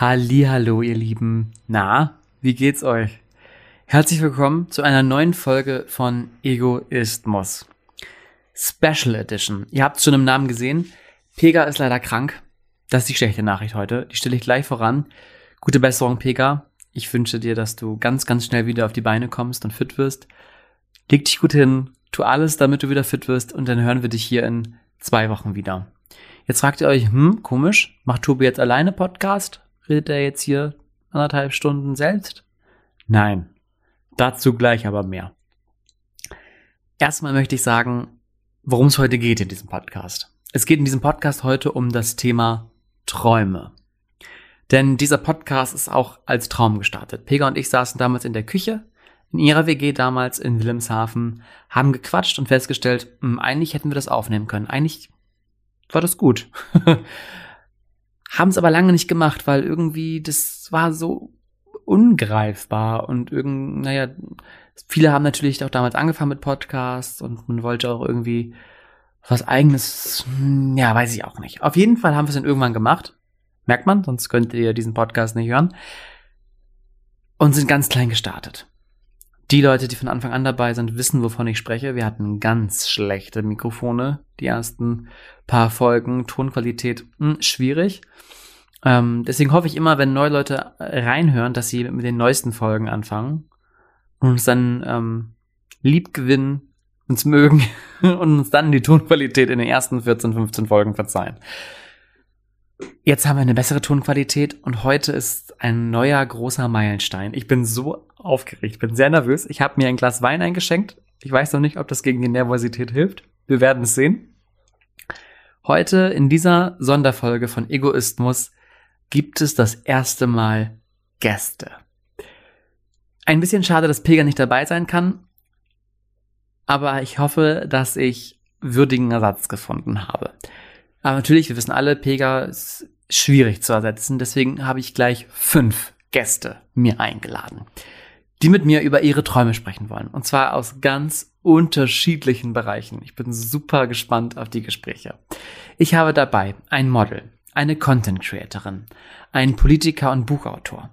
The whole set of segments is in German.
Hallo, ihr Lieben. Na, wie geht's euch? Herzlich willkommen zu einer neuen Folge von Egoismus. Special Edition. Ihr habt schon im Namen gesehen. Pega ist leider krank. Das ist die schlechte Nachricht heute. Die stelle ich gleich voran. Gute Besserung, Pega. Ich wünsche dir, dass du ganz, ganz schnell wieder auf die Beine kommst und fit wirst. Leg dich gut hin, tu alles, damit du wieder fit wirst und dann hören wir dich hier in zwei Wochen wieder. Jetzt fragt ihr euch, hm, komisch, macht Tobi jetzt alleine Podcast? Redet er jetzt hier anderthalb Stunden selbst? Nein. Dazu gleich aber mehr. Erstmal möchte ich sagen, worum es heute geht in diesem Podcast. Es geht in diesem Podcast heute um das Thema Träume. Denn dieser Podcast ist auch als Traum gestartet. Pega und ich saßen damals in der Küche, in ihrer WG damals in Wilhelmshaven, haben gequatscht und festgestellt, mh, hm, eigentlich hätten wir das aufnehmen können. Eigentlich war das gut. haben es aber lange nicht gemacht, weil irgendwie das war so ungreifbar und irgend, naja, viele haben natürlich auch damals angefangen mit Podcasts und man wollte auch irgendwie was eigenes, ja, weiß ich auch nicht. Auf jeden Fall haben wir es dann irgendwann gemacht. Merkt man, sonst könntet ihr diesen Podcast nicht hören. Und sind ganz klein gestartet. Die Leute, die von Anfang an dabei sind, wissen, wovon ich spreche. Wir hatten ganz schlechte Mikrofone. Die ersten paar Folgen, Tonqualität mh, hm, schwierig. Ähm, deswegen hoffe ich immer, wenn neue Leute reinhören, dass sie mit den neuesten Folgen anfangen und uns dann ähm, lieb gewinnen, uns mögen und uns dann die Tonqualität in den ersten 14, 15 Folgen verzeihen. Jetzt haben wir eine bessere Tonqualität und heute ist ein neuer großer Meilenstein. Ich bin so aufgeregt, bin sehr nervös. Ich habe mir ein Glas Wein eingeschenkt. Ich weiß noch nicht, ob das gegen die Nervosität hilft. Wir werden es sehen. Heute in dieser Sonderfolge von Egoismus gibt es das erste Mal Gäste. Ein bisschen schade, dass Pilger nicht dabei sein kann, aber ich hoffe, dass ich würdigen Ersatz gefunden habe. Aber natürlich, wir wissen alle, Pega ist schwierig zu ersetzen, deswegen habe ich gleich fünf Gäste mir eingeladen die mit mir über ihre Träume sprechen wollen. Und zwar aus ganz unterschiedlichen Bereichen. Ich bin super gespannt auf die Gespräche. Ich habe dabei ein Model, eine Content Creatorin, einen Politiker und Buchautor.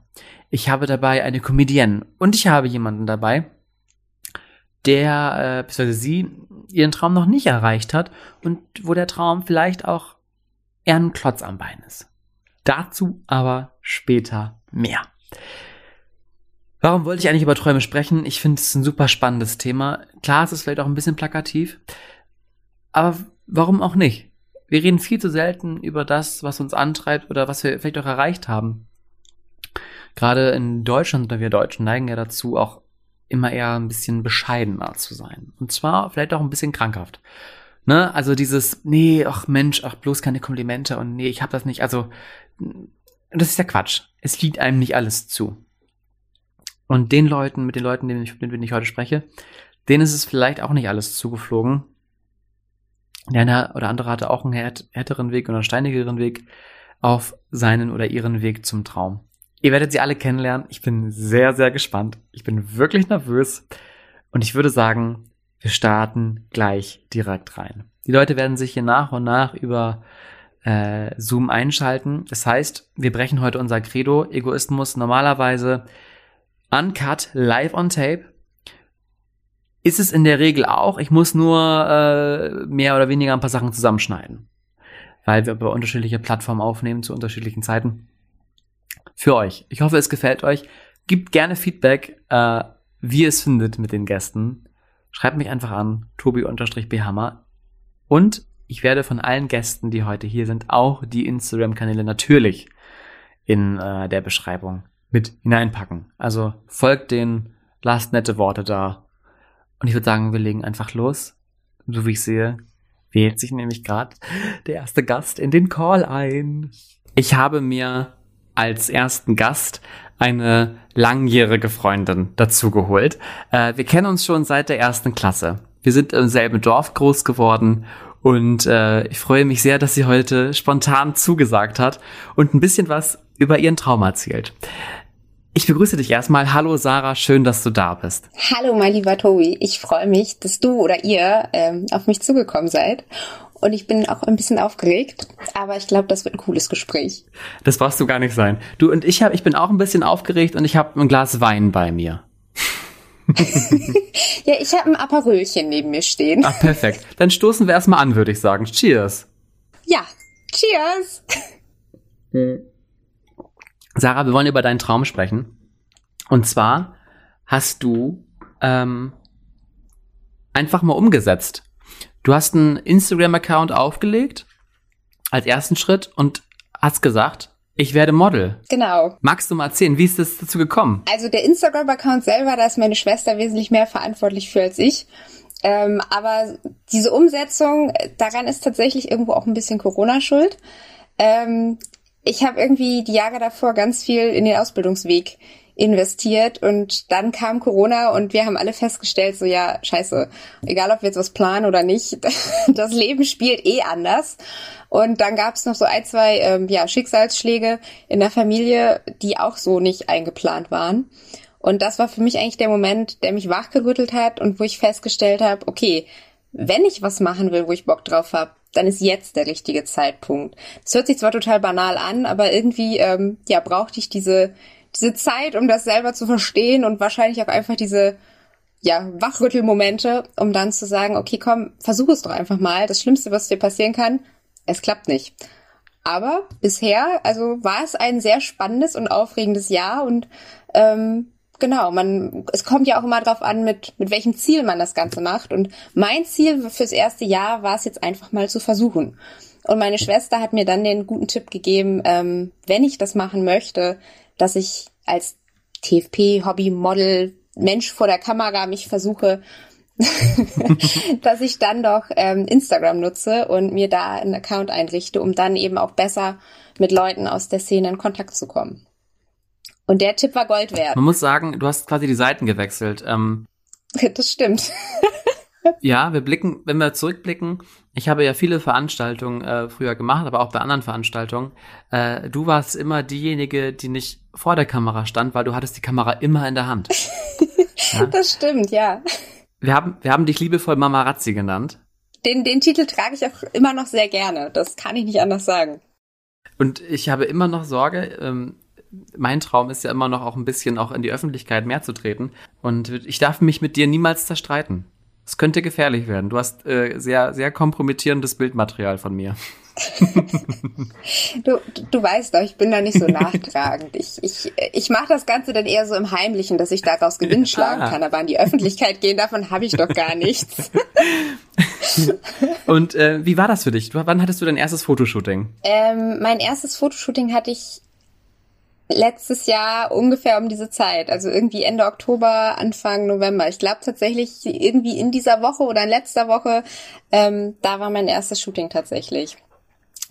Ich habe dabei eine Comedienne und ich habe jemanden dabei, der, äh, beziehungsweise sie, ihren Traum noch nicht erreicht hat und wo der Traum vielleicht auch eher ein Klotz am Bein ist. Dazu aber später mehr. Warum wollte ich eigentlich über Träume sprechen? Ich finde es ein super spannendes Thema. Klar, es ist vielleicht auch ein bisschen plakativ, aber warum auch nicht? Wir reden viel zu selten über das, was uns antreibt oder was wir vielleicht auch erreicht haben. Gerade in Deutschland, oder wir Deutschen neigen ja dazu, auch immer eher ein bisschen bescheidener zu sein. Und zwar vielleicht auch ein bisschen krankhaft. Ne? Also dieses, nee, ach Mensch, ach bloß keine Komplimente und nee, ich hab das nicht. Also, das ist ja Quatsch. Es liegt einem nicht alles zu. Und den Leuten, mit den Leuten, mit denen ich heute spreche, denen ist es vielleicht auch nicht alles zugeflogen. Der eine oder andere hatte auch einen härteren Weg oder einen steinigeren Weg auf seinen oder ihren Weg zum Traum. Ihr werdet sie alle kennenlernen. Ich bin sehr, sehr gespannt. Ich bin wirklich nervös. Und ich würde sagen, wir starten gleich direkt rein. Die Leute werden sich hier nach und nach über äh, Zoom einschalten. Das heißt, wir brechen heute unser Credo. Egoismus normalerweise Uncut, live on tape. Ist es in der Regel auch. Ich muss nur äh, mehr oder weniger ein paar Sachen zusammenschneiden. Weil wir über unterschiedliche Plattformen aufnehmen zu unterschiedlichen Zeiten. Für euch. Ich hoffe, es gefällt euch. Gebt gerne Feedback, äh, wie ihr es findet mit den Gästen. Schreibt mich einfach an, tobi-bhammer. Und ich werde von allen Gästen, die heute hier sind, auch die Instagram-Kanäle natürlich in äh, der Beschreibung mit hineinpacken. Also folgt den, lasst nette Worte da. Und ich würde sagen, wir legen einfach los. So wie ich sehe, wählt sich nämlich gerade der erste Gast in den Call ein. Ich habe mir als ersten Gast eine langjährige Freundin dazu geholt. Äh, wir kennen uns schon seit der ersten Klasse. Wir sind im selben Dorf groß geworden und äh, ich freue mich sehr, dass sie heute spontan zugesagt hat und ein bisschen was über ihren Traum erzählt. Ich begrüße dich erstmal. Hallo Sarah, schön, dass du da bist. Hallo mein lieber Tobi, ich freue mich, dass du oder ihr ähm, auf mich zugekommen seid und ich bin auch ein bisschen aufgeregt, aber ich glaube, das wird ein cooles Gespräch. Das brauchst du gar nicht sein. Du und ich hab, ich bin auch ein bisschen aufgeregt und ich habe ein Glas Wein bei mir. ja, ich habe ein Aperölchen neben mir stehen. Ach, perfekt. Dann stoßen wir erstmal an, würde ich sagen. Cheers. Ja, cheers. Sarah, wir wollen über deinen Traum sprechen. Und zwar hast du ähm, einfach mal umgesetzt. Du hast einen Instagram-Account aufgelegt als ersten Schritt und hast gesagt, ich werde Model. Genau. Magst du mal erzählen, wie ist es dazu gekommen? Also der Instagram-Account selber, da ist meine Schwester wesentlich mehr verantwortlich für als ich. Ähm, aber diese Umsetzung, daran ist tatsächlich irgendwo auch ein bisschen Corona schuld. Ähm, ich habe irgendwie die Jahre davor ganz viel in den Ausbildungsweg investiert und dann kam Corona und wir haben alle festgestellt, so ja, scheiße, egal ob wir jetzt was planen oder nicht, das Leben spielt eh anders. Und dann gab es noch so ein, zwei ähm, ja, Schicksalsschläge in der Familie, die auch so nicht eingeplant waren. Und das war für mich eigentlich der Moment, der mich wachgerüttelt hat und wo ich festgestellt habe, okay, wenn ich was machen will, wo ich Bock drauf habe, dann ist jetzt der richtige Zeitpunkt. Das hört sich zwar total banal an, aber irgendwie ähm, ja brauchte ich diese diese Zeit, um das selber zu verstehen und wahrscheinlich auch einfach diese ja, Wachrüttelmomente, um dann zu sagen, okay, komm, versuch es doch einfach mal. Das Schlimmste, was dir passieren kann, es klappt nicht. Aber bisher, also war es ein sehr spannendes und aufregendes Jahr und ähm, genau, man, es kommt ja auch immer drauf an, mit, mit welchem Ziel man das Ganze macht. Und mein Ziel fürs erste Jahr war es jetzt einfach mal zu versuchen. Und meine Schwester hat mir dann den guten Tipp gegeben, ähm, wenn ich das machen möchte, dass ich als TFP, Hobby, Model, Mensch vor der Kamera mich versuche, dass ich dann doch ähm, Instagram nutze und mir da einen Account einrichte, um dann eben auch besser mit Leuten aus der Szene in Kontakt zu kommen. Und der Tipp war Gold wert. Man muss sagen, du hast quasi die Seiten gewechselt. Ähm, das stimmt. Ja, wir blicken, wenn wir zurückblicken, ich habe ja viele Veranstaltungen äh, früher gemacht, aber auch bei anderen Veranstaltungen. Äh, du warst immer diejenige, die nicht vor der Kamera stand, weil du hattest die Kamera immer in der Hand. ja? Das stimmt, ja. Wir haben, wir haben dich liebevoll Mama Razzi genannt. Den, den Titel trage ich auch immer noch sehr gerne. Das kann ich nicht anders sagen. Und ich habe immer noch Sorge, ähm, mein Traum ist ja immer noch auch ein bisschen auch in die Öffentlichkeit mehr zu treten. Und ich darf mich mit dir niemals zerstreiten. Es könnte gefährlich werden. Du hast äh, sehr, sehr kompromittierendes Bildmaterial von mir. du, du weißt doch, ich bin da nicht so nachtragend. Ich, ich, ich mache das Ganze dann eher so im Heimlichen, dass ich daraus Gewinn schlagen ah. kann. Aber an die Öffentlichkeit gehen, davon habe ich doch gar nichts. Und äh, wie war das für dich? Wann hattest du dein erstes Fotoshooting? Ähm, mein erstes Fotoshooting hatte ich letztes Jahr ungefähr um diese Zeit, also irgendwie Ende Oktober, Anfang November. Ich glaube tatsächlich irgendwie in dieser Woche oder in letzter Woche, ähm, da war mein erstes Shooting tatsächlich.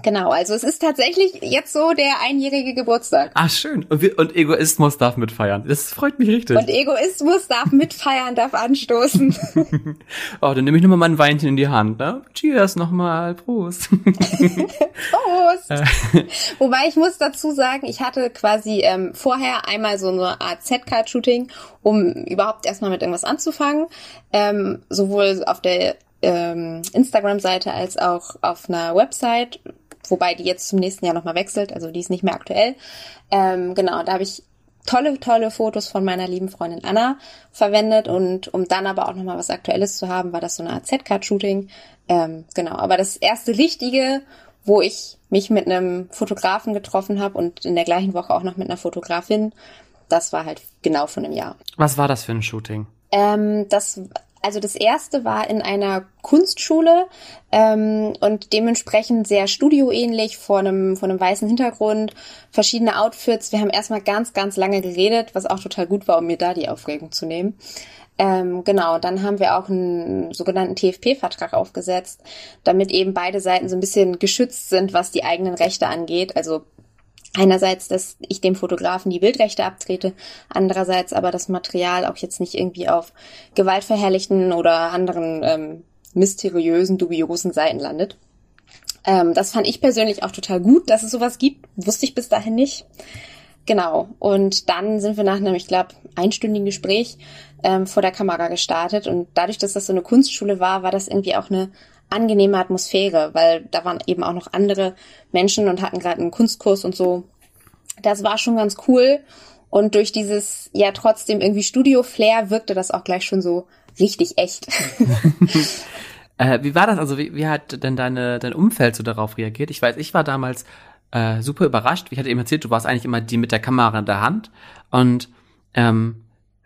Genau, also es ist tatsächlich jetzt so der einjährige Geburtstag. Ah, schön. Und, wir, und Egoismus darf mitfeiern. Das freut mich richtig. Und Egoismus darf mitfeiern, darf anstoßen. oh, dann nehme ich nochmal mein Weinchen in die Hand, ne? Cheers nochmal. Prost. Prost. Äh. Wobei ich muss dazu sagen, ich hatte quasi ähm, vorher einmal so eine Art Z-Card-Shooting, um überhaupt erstmal mit irgendwas anzufangen. Ähm, sowohl auf der ähm, Instagram-Seite als auch auf einer Website, wobei die jetzt zum nächsten Jahr nochmal wechselt, also die ist nicht mehr aktuell. Ähm, genau, da habe ich tolle, tolle Fotos von meiner lieben Freundin Anna verwendet und um dann aber auch nochmal was Aktuelles zu haben, war das so eine Art Z-Card-Shooting. Ähm, genau, aber das erste richtige, wo ich mich mit einem Fotografen getroffen habe und in der gleichen Woche auch noch mit einer Fotografin, das war halt genau von einem Jahr. Was war das für ein Shooting? Ähm, das also das erste war in einer Kunstschule ähm, und dementsprechend sehr studioähnlich vor einem, vor einem weißen Hintergrund, verschiedene Outfits. Wir haben erstmal ganz, ganz lange geredet, was auch total gut war, um mir da die Aufregung zu nehmen. Ähm, genau, dann haben wir auch einen sogenannten TFP-Vertrag aufgesetzt, damit eben beide Seiten so ein bisschen geschützt sind, was die eigenen Rechte angeht. Also Einerseits, dass ich dem Fotografen die Bildrechte abtrete, andererseits aber das Material auch jetzt nicht irgendwie auf gewaltverherrlichten oder anderen ähm, mysteriösen, dubiosen Seiten landet. Ähm, das fand ich persönlich auch total gut, dass es sowas gibt. Wusste ich bis dahin nicht. Genau. Und dann sind wir nach einem, ich glaube, einstündigen Gespräch ähm, vor der Kamera gestartet. Und dadurch, dass das so eine Kunstschule war, war das irgendwie auch eine angenehme Atmosphäre, weil da waren eben auch noch andere Menschen und hatten gerade einen Kunstkurs und so. Das war schon ganz cool. Und durch dieses ja trotzdem irgendwie Studio-Flair wirkte das auch gleich schon so richtig echt. äh, wie war das? Also wie, wie hat denn deine, dein Umfeld so darauf reagiert? Ich weiß, ich war damals äh, super überrascht. Ich hatte eben erzählt, du warst eigentlich immer die mit der Kamera in der Hand. Und ähm,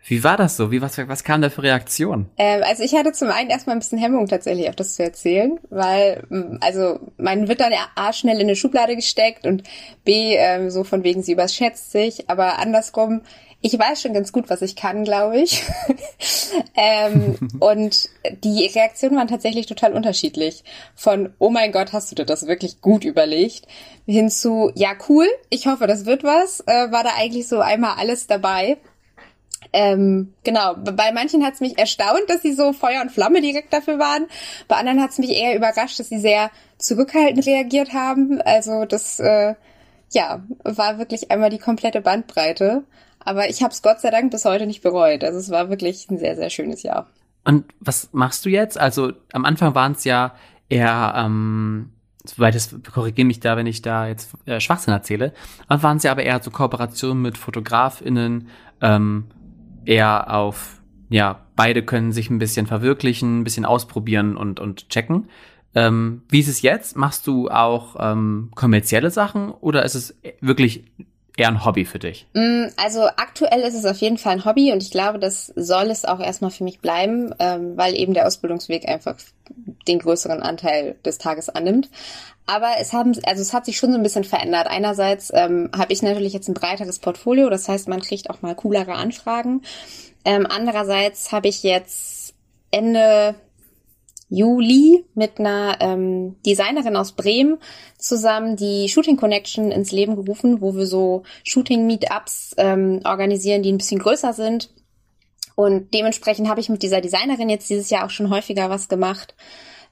wie war das so? Wie, was, was kam da für Reaktion? Ähm, also ich hatte zum einen erstmal ein bisschen Hemmung tatsächlich auch das zu erzählen, weil also man wird dann A schnell in eine Schublade gesteckt und B ähm, so von wegen sie überschätzt sich, aber andersrum, ich weiß schon ganz gut, was ich kann, glaube ich. ähm, und die Reaktionen waren tatsächlich total unterschiedlich. Von, oh mein Gott, hast du dir das wirklich gut überlegt, hin zu, ja cool, ich hoffe, das wird was, äh, war da eigentlich so einmal alles dabei. Ähm, genau, bei manchen hat es mich erstaunt, dass sie so Feuer und Flamme direkt dafür waren. Bei anderen hat es mich eher überrascht, dass sie sehr zurückhaltend reagiert haben. Also das, äh, ja, war wirklich einmal die komplette Bandbreite. Aber ich habe es Gott sei Dank bis heute nicht bereut. Also es war wirklich ein sehr, sehr schönes Jahr. Und was machst du jetzt? Also am Anfang waren es ja eher, ähm, soweit es korrigiere mich da, wenn ich da jetzt äh, Schwachsinn erzähle, waren es ja aber eher so Kooperationen mit FotografInnen, ähm, eher auf, ja, beide können sich ein bisschen verwirklichen, ein bisschen ausprobieren und, und checken. Ähm, wie ist es jetzt? Machst du auch ähm, kommerzielle Sachen oder ist es wirklich eher ein Hobby für dich? Mm, also aktuell ist es auf jeden Fall ein Hobby und ich glaube, das soll es auch erstmal für mich bleiben, ähm, weil eben der Ausbildungsweg einfach den größeren Anteil des Tages annimmt. Aber es haben, also es hat sich schon so ein bisschen verändert. Einerseits ähm, habe ich natürlich jetzt ein breiteres Portfolio, das heißt, man kriegt auch mal coolere Anfragen. Ähm, andererseits habe ich jetzt Ende Juli mit einer ähm, Designerin aus Bremen zusammen die Shooting Connection ins Leben gerufen, wo wir so Shooting Meetups ähm, organisieren, die ein bisschen größer sind. Und dementsprechend habe ich mit dieser Designerin jetzt dieses Jahr auch schon häufiger was gemacht.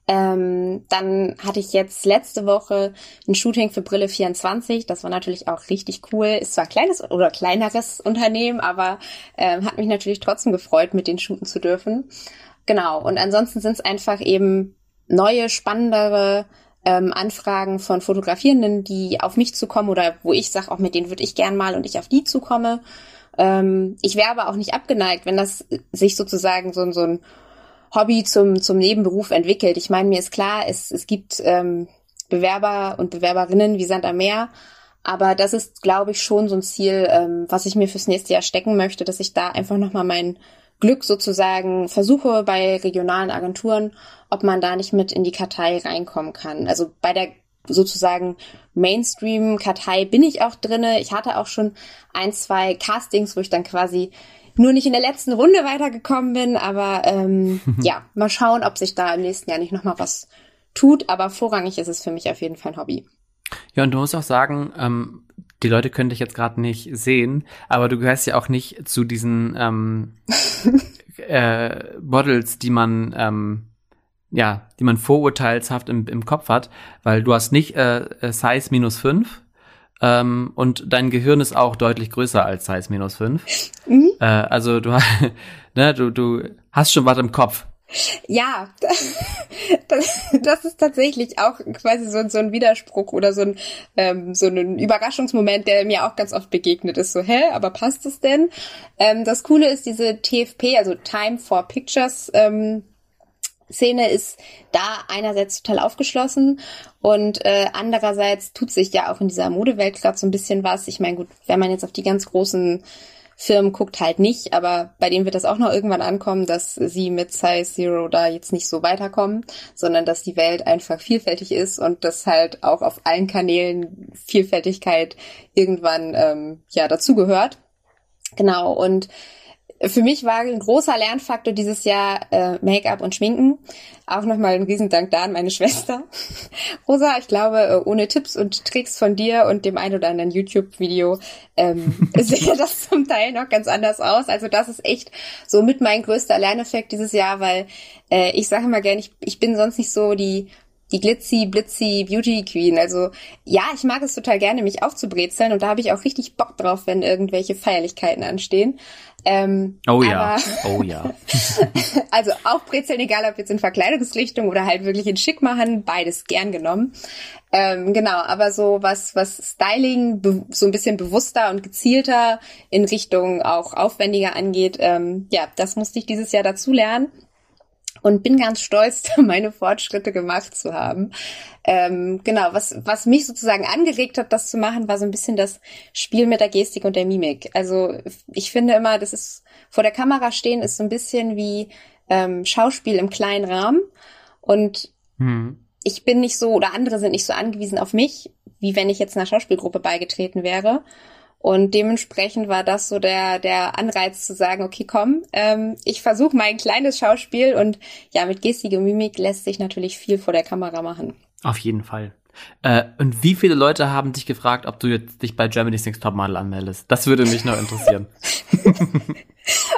Ähm, dann hatte ich jetzt letzte Woche ein Shooting für Brille 24. Das war natürlich auch richtig cool. Ist zwar ein kleines oder kleineres Unternehmen, aber ähm, hat mich natürlich trotzdem gefreut, mit denen shooten zu dürfen. Genau. Und ansonsten sind es einfach eben neue, spannendere ähm, Anfragen von Fotografierenden, die auf mich zukommen oder wo ich sage, auch mit denen würde ich gern mal und ich auf die zukomme. Ähm, ich wäre aber auch nicht abgeneigt, wenn das sich sozusagen so, so ein Hobby zum, zum Nebenberuf entwickelt. Ich meine, mir ist klar, es, es gibt ähm, Bewerber und Bewerberinnen wie Sand am Meer. Aber das ist, glaube ich, schon so ein Ziel, ähm, was ich mir fürs nächste Jahr stecken möchte, dass ich da einfach nochmal mein Glück sozusagen versuche bei regionalen Agenturen, ob man da nicht mit in die Kartei reinkommen kann. Also bei der sozusagen Mainstream-Kartei bin ich auch drinne. Ich hatte auch schon ein, zwei Castings, wo ich dann quasi nur nicht in der letzten Runde weitergekommen bin. Aber ähm, ja, mal schauen, ob sich da im nächsten Jahr nicht nochmal was tut. Aber vorrangig ist es für mich auf jeden Fall ein Hobby. Ja, und du musst auch sagen, ähm, die Leute können dich jetzt gerade nicht sehen, aber du gehörst ja auch nicht zu diesen ähm, äh, Models, die man ähm, ja, die man vorurteilshaft im, im Kopf hat, weil du hast nicht äh, Size minus fünf, ähm, und dein Gehirn ist auch deutlich größer als Size minus 5. Mhm. Äh, also du, ne, du, du hast schon was im Kopf. Ja, das, das ist tatsächlich auch quasi so, so ein Widerspruch oder so ein, ähm, so ein Überraschungsmoment, der mir auch ganz oft begegnet ist. So, hä, aber passt es denn? Ähm, das Coole ist diese TFP, also Time for Pictures, ähm, Szene ist da einerseits total aufgeschlossen und äh, andererseits tut sich ja auch in dieser Modewelt gerade so ein bisschen was. Ich meine, gut, wenn man jetzt auf die ganz großen Firmen guckt, halt nicht, aber bei denen wird das auch noch irgendwann ankommen, dass sie mit Size Zero da jetzt nicht so weiterkommen, sondern dass die Welt einfach vielfältig ist und dass halt auch auf allen Kanälen Vielfältigkeit irgendwann ähm, ja dazugehört. Genau, und für mich war ein großer Lernfaktor dieses Jahr äh, Make-up und Schminken. Auch nochmal ein Riesendank da an meine Schwester. Rosa, ich glaube, äh, ohne Tipps und Tricks von dir und dem ein oder anderen YouTube-Video ähm, sehe das zum Teil noch ganz anders aus. Also das ist echt so mit mein größter Lerneffekt dieses Jahr, weil äh, ich sage immer gerne, ich, ich bin sonst nicht so die die glitzy, blitzy Beauty Queen. Also ja, ich mag es total gerne, mich aufzubrezeln und da habe ich auch richtig Bock drauf, wenn irgendwelche Feierlichkeiten anstehen. Ähm, oh ja, oh ja. also aufbrezeln, egal ob jetzt in Verkleidungsrichtung oder halt wirklich in Schick machen, beides gern genommen. Ähm, genau, aber so was, was Styling so ein bisschen bewusster und gezielter in Richtung auch aufwendiger angeht, ähm, ja, das musste ich dieses Jahr dazu lernen und bin ganz stolz, meine Fortschritte gemacht zu haben. Ähm, genau, was, was mich sozusagen angeregt hat, das zu machen, war so ein bisschen das Spiel mit der Gestik und der Mimik. Also ich finde immer, das ist vor der Kamera stehen ist so ein bisschen wie ähm, Schauspiel im kleinen Rahmen und hm. ich bin nicht so oder andere sind nicht so angewiesen auf mich, wie wenn ich jetzt einer Schauspielgruppe beigetreten wäre. Und dementsprechend war das so der, der Anreiz zu sagen, okay, komm, ähm, ich versuche mein kleines Schauspiel und ja, mit Gestik Mimik lässt sich natürlich viel vor der Kamera machen. Auf jeden Fall. Äh, und wie viele Leute haben dich gefragt, ob du jetzt dich bei Germany's Next Topmodel anmeldest? Das würde mich noch interessieren.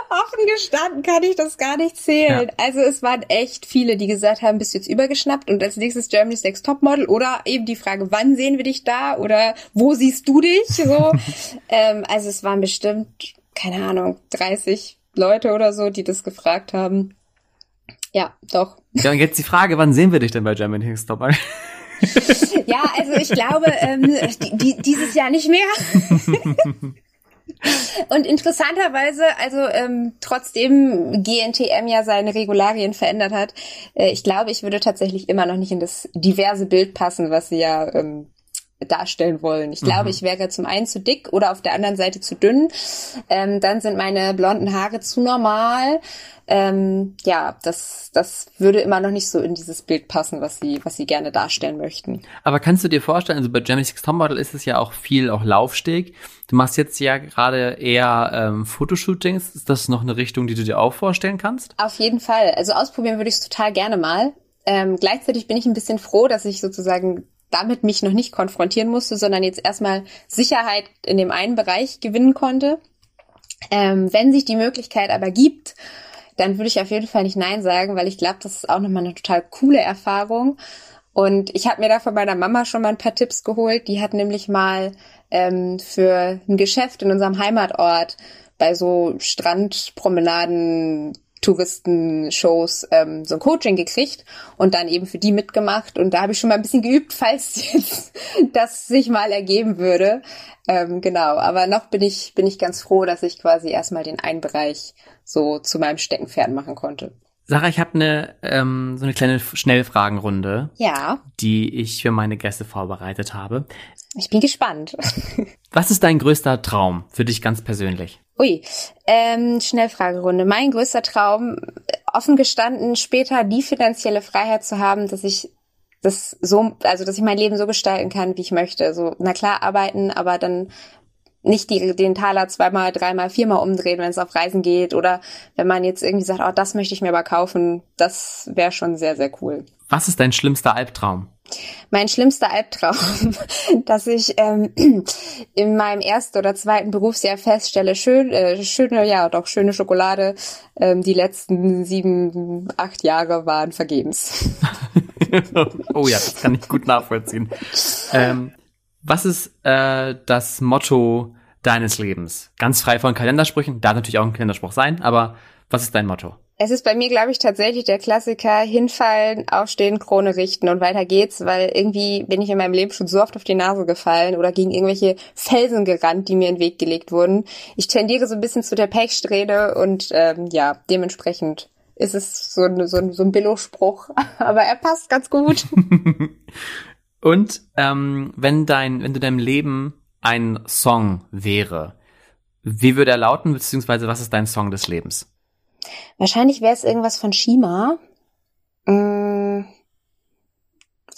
Offen gestanden kann ich das gar nicht zählen. Ja. Also es waren echt viele, die gesagt haben, bist du jetzt übergeschnappt und als nächstes Germany's Next Topmodel oder eben die Frage, wann sehen wir dich da oder wo siehst du dich? So. ähm, also es waren bestimmt, keine Ahnung, 30 Leute oder so, die das gefragt haben. Ja, doch. Ja, und jetzt die Frage, wann sehen wir dich denn bei Germany's Next Topmodel? Ja, also ich glaube, ähm, die, die, dieses Jahr nicht mehr. Und interessanterweise, also ähm, trotzdem GNTM ja seine Regularien verändert hat, äh, ich glaube, ich würde tatsächlich immer noch nicht in das diverse Bild passen, was sie ja ähm, darstellen wollen. Ich glaube, mhm. ich wäre zum einen zu dick oder auf der anderen Seite zu dünn. Ähm, dann sind meine blonden Haare zu normal. Ähm, ja, das, das würde immer noch nicht so in dieses Bild passen, was sie, was sie gerne darstellen möchten. Aber kannst du dir vorstellen, also bei Jamie Six Topmodel ist es ja auch viel auch Laufsteg. Du machst jetzt ja gerade eher ähm, Fotoshootings. Ist das noch eine Richtung, die du dir auch vorstellen kannst? Auf jeden Fall. Also ausprobieren würde ich es total gerne mal. Ähm, gleichzeitig bin ich ein bisschen froh, dass ich sozusagen damit mich noch nicht konfrontieren musste, sondern jetzt erstmal Sicherheit in dem einen Bereich gewinnen konnte. Ähm, wenn sich die Möglichkeit aber gibt, dann würde ich auf jeden Fall nicht Nein sagen, weil ich glaube, das ist auch nochmal eine total coole Erfahrung. Und ich habe mir da von meiner Mama schon mal ein paar Tipps geholt. Die hat nämlich mal ähm, für ein Geschäft in unserem Heimatort bei so Strandpromenaden Touristenshows ähm, so ein Coaching gekriegt und dann eben für die mitgemacht. Und da habe ich schon mal ein bisschen geübt, falls jetzt das sich mal ergeben würde. Ähm, genau, aber noch bin ich, bin ich ganz froh, dass ich quasi erstmal den einen Bereich so zu meinem Steckenpferd machen konnte. Sarah, ich habe eine ähm, so eine kleine Schnellfragenrunde, ja. die ich für meine Gäste vorbereitet habe. Ich bin gespannt. Was ist dein größter Traum für dich ganz persönlich? Ui, ähm, Schnellfragerunde. Mein größter Traum, offen gestanden, später die finanzielle Freiheit zu haben, dass ich das so, also dass ich mein Leben so gestalten kann, wie ich möchte. So, na klar, arbeiten, aber dann nicht die, den Taler zweimal, dreimal, viermal umdrehen, wenn es auf Reisen geht. Oder wenn man jetzt irgendwie sagt, oh, das möchte ich mir aber kaufen, das wäre schon sehr, sehr cool. Was ist dein schlimmster Albtraum? Mein schlimmster Albtraum, dass ich ähm, in meinem ersten oder zweiten Berufsjahr feststelle, schön, äh, schöne, ja doch, schöne Schokolade, ähm, die letzten sieben, acht Jahre waren vergebens. oh ja, das kann ich gut nachvollziehen. Ähm, was ist äh, das Motto deines Lebens? Ganz frei von Kalendersprüchen, darf natürlich auch ein Kalenderspruch sein, aber was ist dein Motto? Es ist bei mir, glaube ich, tatsächlich der Klassiker, hinfallen, aufstehen, Krone richten und weiter geht's, weil irgendwie bin ich in meinem Leben schon so oft auf die Nase gefallen oder gegen irgendwelche Felsen gerannt, die mir in den Weg gelegt wurden. Ich tendiere so ein bisschen zu der Pechsträhne und ähm, ja, dementsprechend ist es so, so, so ein Billo-Spruch, aber er passt ganz gut. und ähm, wenn dein, wenn du deinem Leben ein Song wäre, wie würde er lauten, beziehungsweise was ist dein Song des Lebens? Wahrscheinlich wäre es irgendwas von Shima. Mm,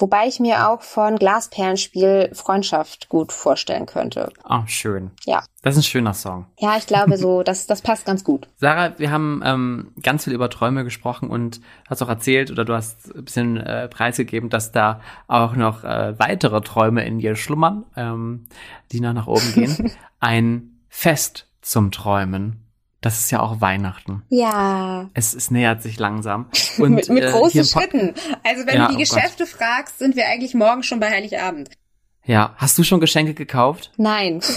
wobei ich mir auch von Glasperlenspiel Freundschaft gut vorstellen könnte. Ah, oh, schön. Ja. Das ist ein schöner Song. Ja, ich glaube so, das, das passt ganz gut. Sarah, wir haben ähm, ganz viel über Träume gesprochen und hast auch erzählt oder du hast ein bisschen äh, preisgegeben, dass da auch noch äh, weitere Träume in dir schlummern, ähm, die noch nach oben gehen. ein Fest zum Träumen Das ist ja auch Weihnachten. Ja. Es, es nähert sich langsam. Und, mit mit äh, großen Schritten. Also wenn ja, du die oh Geschäfte Gott. fragst, sind wir eigentlich morgen schon bei Heiligabend. Ja, hast du schon Geschenke gekauft? Nein.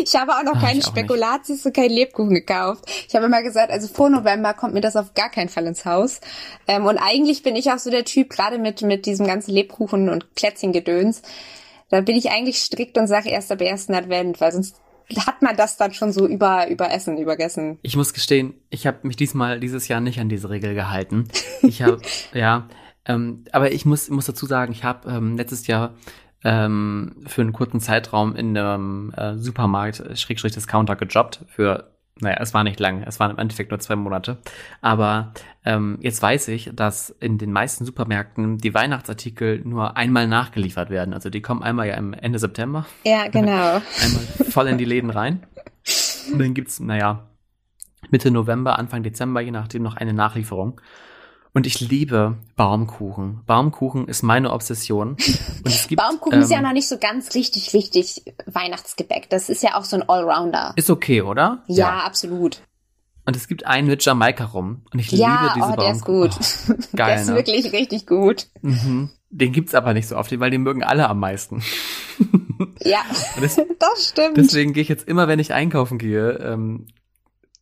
Ich habe auch noch Ach, keine Spekulatius und keinen Lebkuchen gekauft. Ich habe immer gesagt, also vor November kommt mir das auf gar keinen Fall ins Haus. Ähm, und eigentlich bin ich auch so der Typ, gerade mit, mit diesem ganzen Lebkuchen und Plätzchengedöns, da bin ich eigentlich strikt und sage erst ab ersten Advent, weil sonst hat man das dann schon so über, über Essen übergessen. Ich muss gestehen, ich habe mich diesmal dieses Jahr nicht an diese Regel gehalten. Ich habe, ja, ähm, aber ich muss, muss dazu sagen, ich habe ähm, letztes Jahr ähm, für einen kurzen Zeitraum in einem äh, Supermarkt, Schrägstrich Discounter, gejobbt für naja, es war nicht lang, es waren im Endeffekt nur zwei Monate. Aber ähm, jetzt weiß ich, dass in den meisten Supermärkten die Weihnachtsartikel nur einmal nachgeliefert werden. Also die kommen einmal ja im Ende September. Ja, genau. einmal voll in die Läden rein. Und dann gibt's, naja, Mitte November, Anfang Dezember, je nachdem, noch eine Nachlieferung. Und ich liebe Baumkuchen. Baumkuchen ist meine Obsession. Gibt, Baumkuchen ähm, ist ja ähm, noch nicht so ganz richtig, richtig Weihnachtsgebäck. Das ist ja auch so ein Allrounder. Ist okay, oder? Ja, ja. absolut. Und es gibt einen mit Jamaika rum. Und ich ja, liebe diese oh, der Baumkuchen. ist gut. Oh, geil, der ist ne? wirklich richtig gut. Mhm. Den gibt's aber nicht so oft, weil den mögen alle am meisten. ja, das, das stimmt. Deswegen gehe ich jetzt immer, wenn ich einkaufen gehe, ähm,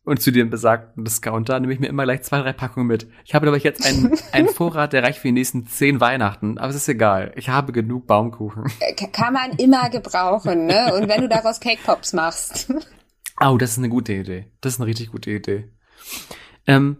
und zu dem besagten Discounter nehme ich mir immer gleich zwei, drei Packungen mit. Ich habe aber jetzt einen, einen Vorrat, der reicht für die nächsten zehn Weihnachten. Aber es ist egal. Ich habe genug Baumkuchen. Äh, kann man immer gebrauchen, ne? Und wenn du daraus Cake Pops machst. Oh, das ist eine gute Idee. Das ist eine richtig gute Idee. Ähm,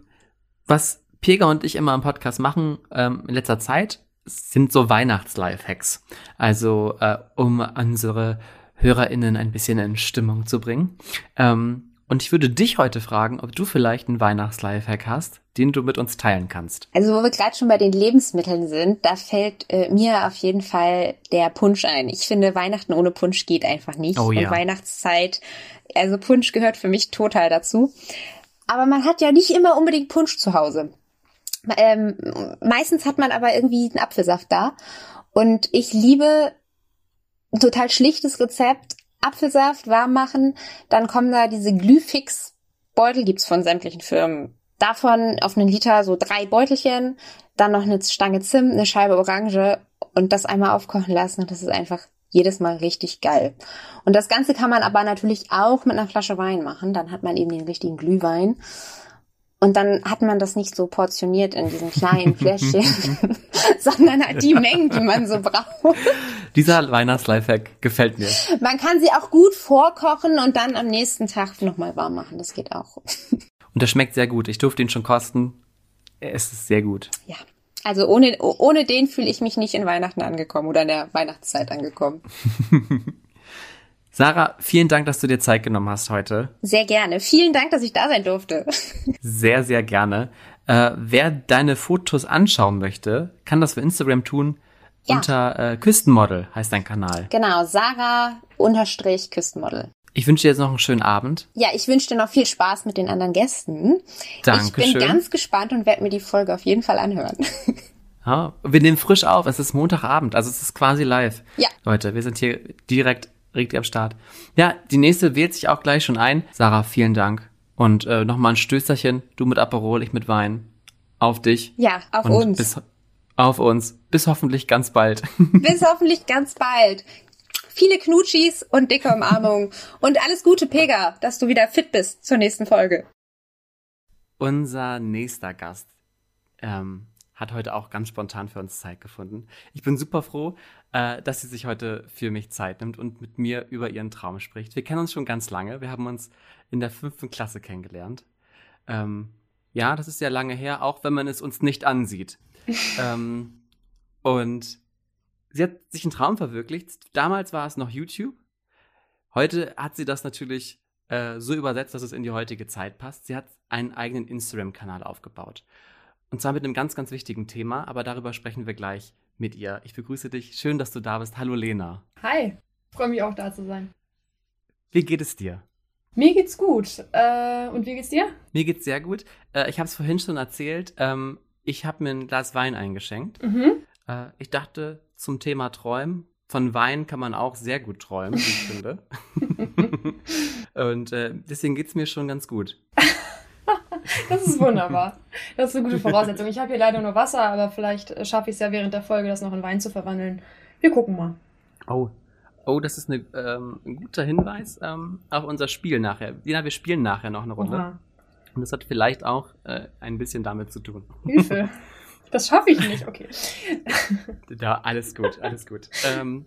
was Pega und ich immer im Podcast machen ähm, in letzter Zeit, sind so Weihnachts-Life-Hacks. Also, äh, um unsere HörerInnen ein bisschen in Stimmung zu bringen. Ähm, und ich würde dich heute fragen, ob du vielleicht einen Weihnachts-Lifehack hast, den du mit uns teilen kannst. Also wo wir gerade schon bei den Lebensmitteln sind, da fällt äh, mir auf jeden Fall der Punsch ein. Ich finde, Weihnachten ohne Punsch geht einfach nicht. Oh, ja. Und Weihnachtszeit, also Punsch gehört für mich total dazu. Aber man hat ja nicht immer unbedingt Punsch zu Hause. Ähm, meistens hat man aber irgendwie einen Apfelsaft da. Und ich liebe ein total schlichtes Rezept, Apfelsaft warm machen, dann kommen da diese Glühfix-Beutel, gibt's von sämtlichen Firmen. Davon auf einen Liter so drei Beutelchen, dann noch eine Stange Zimt, eine Scheibe Orange und das einmal aufkochen lassen und das ist einfach jedes Mal richtig geil. Und das Ganze kann man aber natürlich auch mit einer Flasche Wein machen, dann hat man eben den richtigen Glühwein. Und dann hat man das nicht so portioniert in diesen kleinen Fläschchen, sondern hat die Mengen, die man so braucht. Dieser Weihnachts-Lifehack gefällt mir. Man kann sie auch gut vorkochen und dann am nächsten Tag nochmal warm machen. Das geht auch. Und das schmeckt sehr gut. Ich durfte ihn schon kosten. Es ist sehr gut. Ja. Also ohne, ohne den fühle ich mich nicht in Weihnachten angekommen oder in der Weihnachtszeit angekommen. Sarah, vielen Dank, dass du dir Zeit genommen hast heute. Sehr gerne. Vielen Dank, dass ich da sein durfte. Sehr, sehr gerne. Äh, wer deine Fotos anschauen möchte, kann das für Instagram tun. Ja. Unter äh, Küstenmodel heißt dein Kanal. Genau, Sarah unterstrich Küstenmodel. Ich wünsche dir jetzt noch einen schönen Abend. Ja, ich wünsche dir noch viel Spaß mit den anderen Gästen. Dankeschön. Ich bin ganz gespannt und werde mir die Folge auf jeden Fall anhören. Ja, wir nehmen frisch auf. Es ist Montagabend, also es ist quasi live. Ja. Leute, wir sind hier direkt richtig am Start. Ja, die nächste wählt sich auch gleich schon ein. Sarah, vielen Dank. Und äh, nochmal ein Stößerchen. Du mit Aperol, ich mit Wein. Auf dich. Ja, auf Und uns. Bis, auf uns. Bis hoffentlich ganz bald. Bis hoffentlich ganz bald. Viele Knutschis und dicke Umarmungen. und alles Gute, Pega, dass du wieder fit bist zur nächsten Folge. Unser nächster Gast ähm, hat heute auch ganz spontan für uns Zeit gefunden. Ich bin super froh, äh, dass sie sich heute für mich Zeit nimmt und mit mir über ihren Traum spricht. Wir kennen uns schon ganz lange. Wir haben uns in der fünften Klasse kennengelernt. Ähm, ja, das ist ja lange her, auch wenn man es uns nicht ansieht. ähm, und sie hat sich einen Traum verwirklicht. Damals war es noch YouTube. Heute hat sie das natürlich äh, so übersetzt, dass es in die heutige Zeit passt. Sie hat einen eigenen Instagram-Kanal aufgebaut. Und zwar mit einem ganz, ganz wichtigen Thema, aber darüber sprechen wir gleich mit ihr. Ich begrüße dich. Schön, dass du da bist. Hallo Lena. Hi. Freue mich auch da zu sein. Wie geht es dir? Mir geht's gut. Äh, und wie geht's dir? Mir geht's sehr gut. Äh, ich habe es vorhin schon erzählt. Ähm, ich habe mir ein Glas Wein eingeschenkt. Mhm. Äh, ich dachte zum Thema Träumen. Von Wein kann man auch sehr gut träumen, wie ich finde. und äh, deswegen geht es mir schon ganz gut. das ist wunderbar. Das ist eine gute Voraussetzung. Ich habe hier leider nur Wasser, aber vielleicht schaffe ich es ja während der Folge, das noch in Wein zu verwandeln. Wir gucken mal. Oh, oh, das ist eine, ähm, ein guter Hinweis ähm, auf unser Spiel nachher. Dina, wir spielen nachher noch eine Runde. Oha. Und das hat vielleicht auch äh, ein bisschen damit zu tun. Hilfe. Das schaffe ich nicht, okay. ja, alles gut, alles gut. Ähm,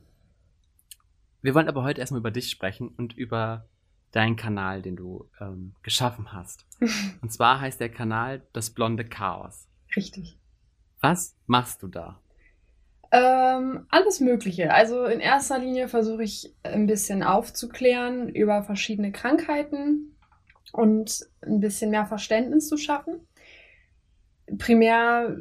wir wollen aber heute erstmal über dich sprechen und über deinen Kanal, den du ähm, geschaffen hast. Und zwar heißt der Kanal Das blonde Chaos. Richtig. Was machst du da? Ähm, alles Mögliche. Also in erster Linie versuche ich ein bisschen aufzuklären über verschiedene Krankheiten und ein bisschen mehr Verständnis zu schaffen. Primär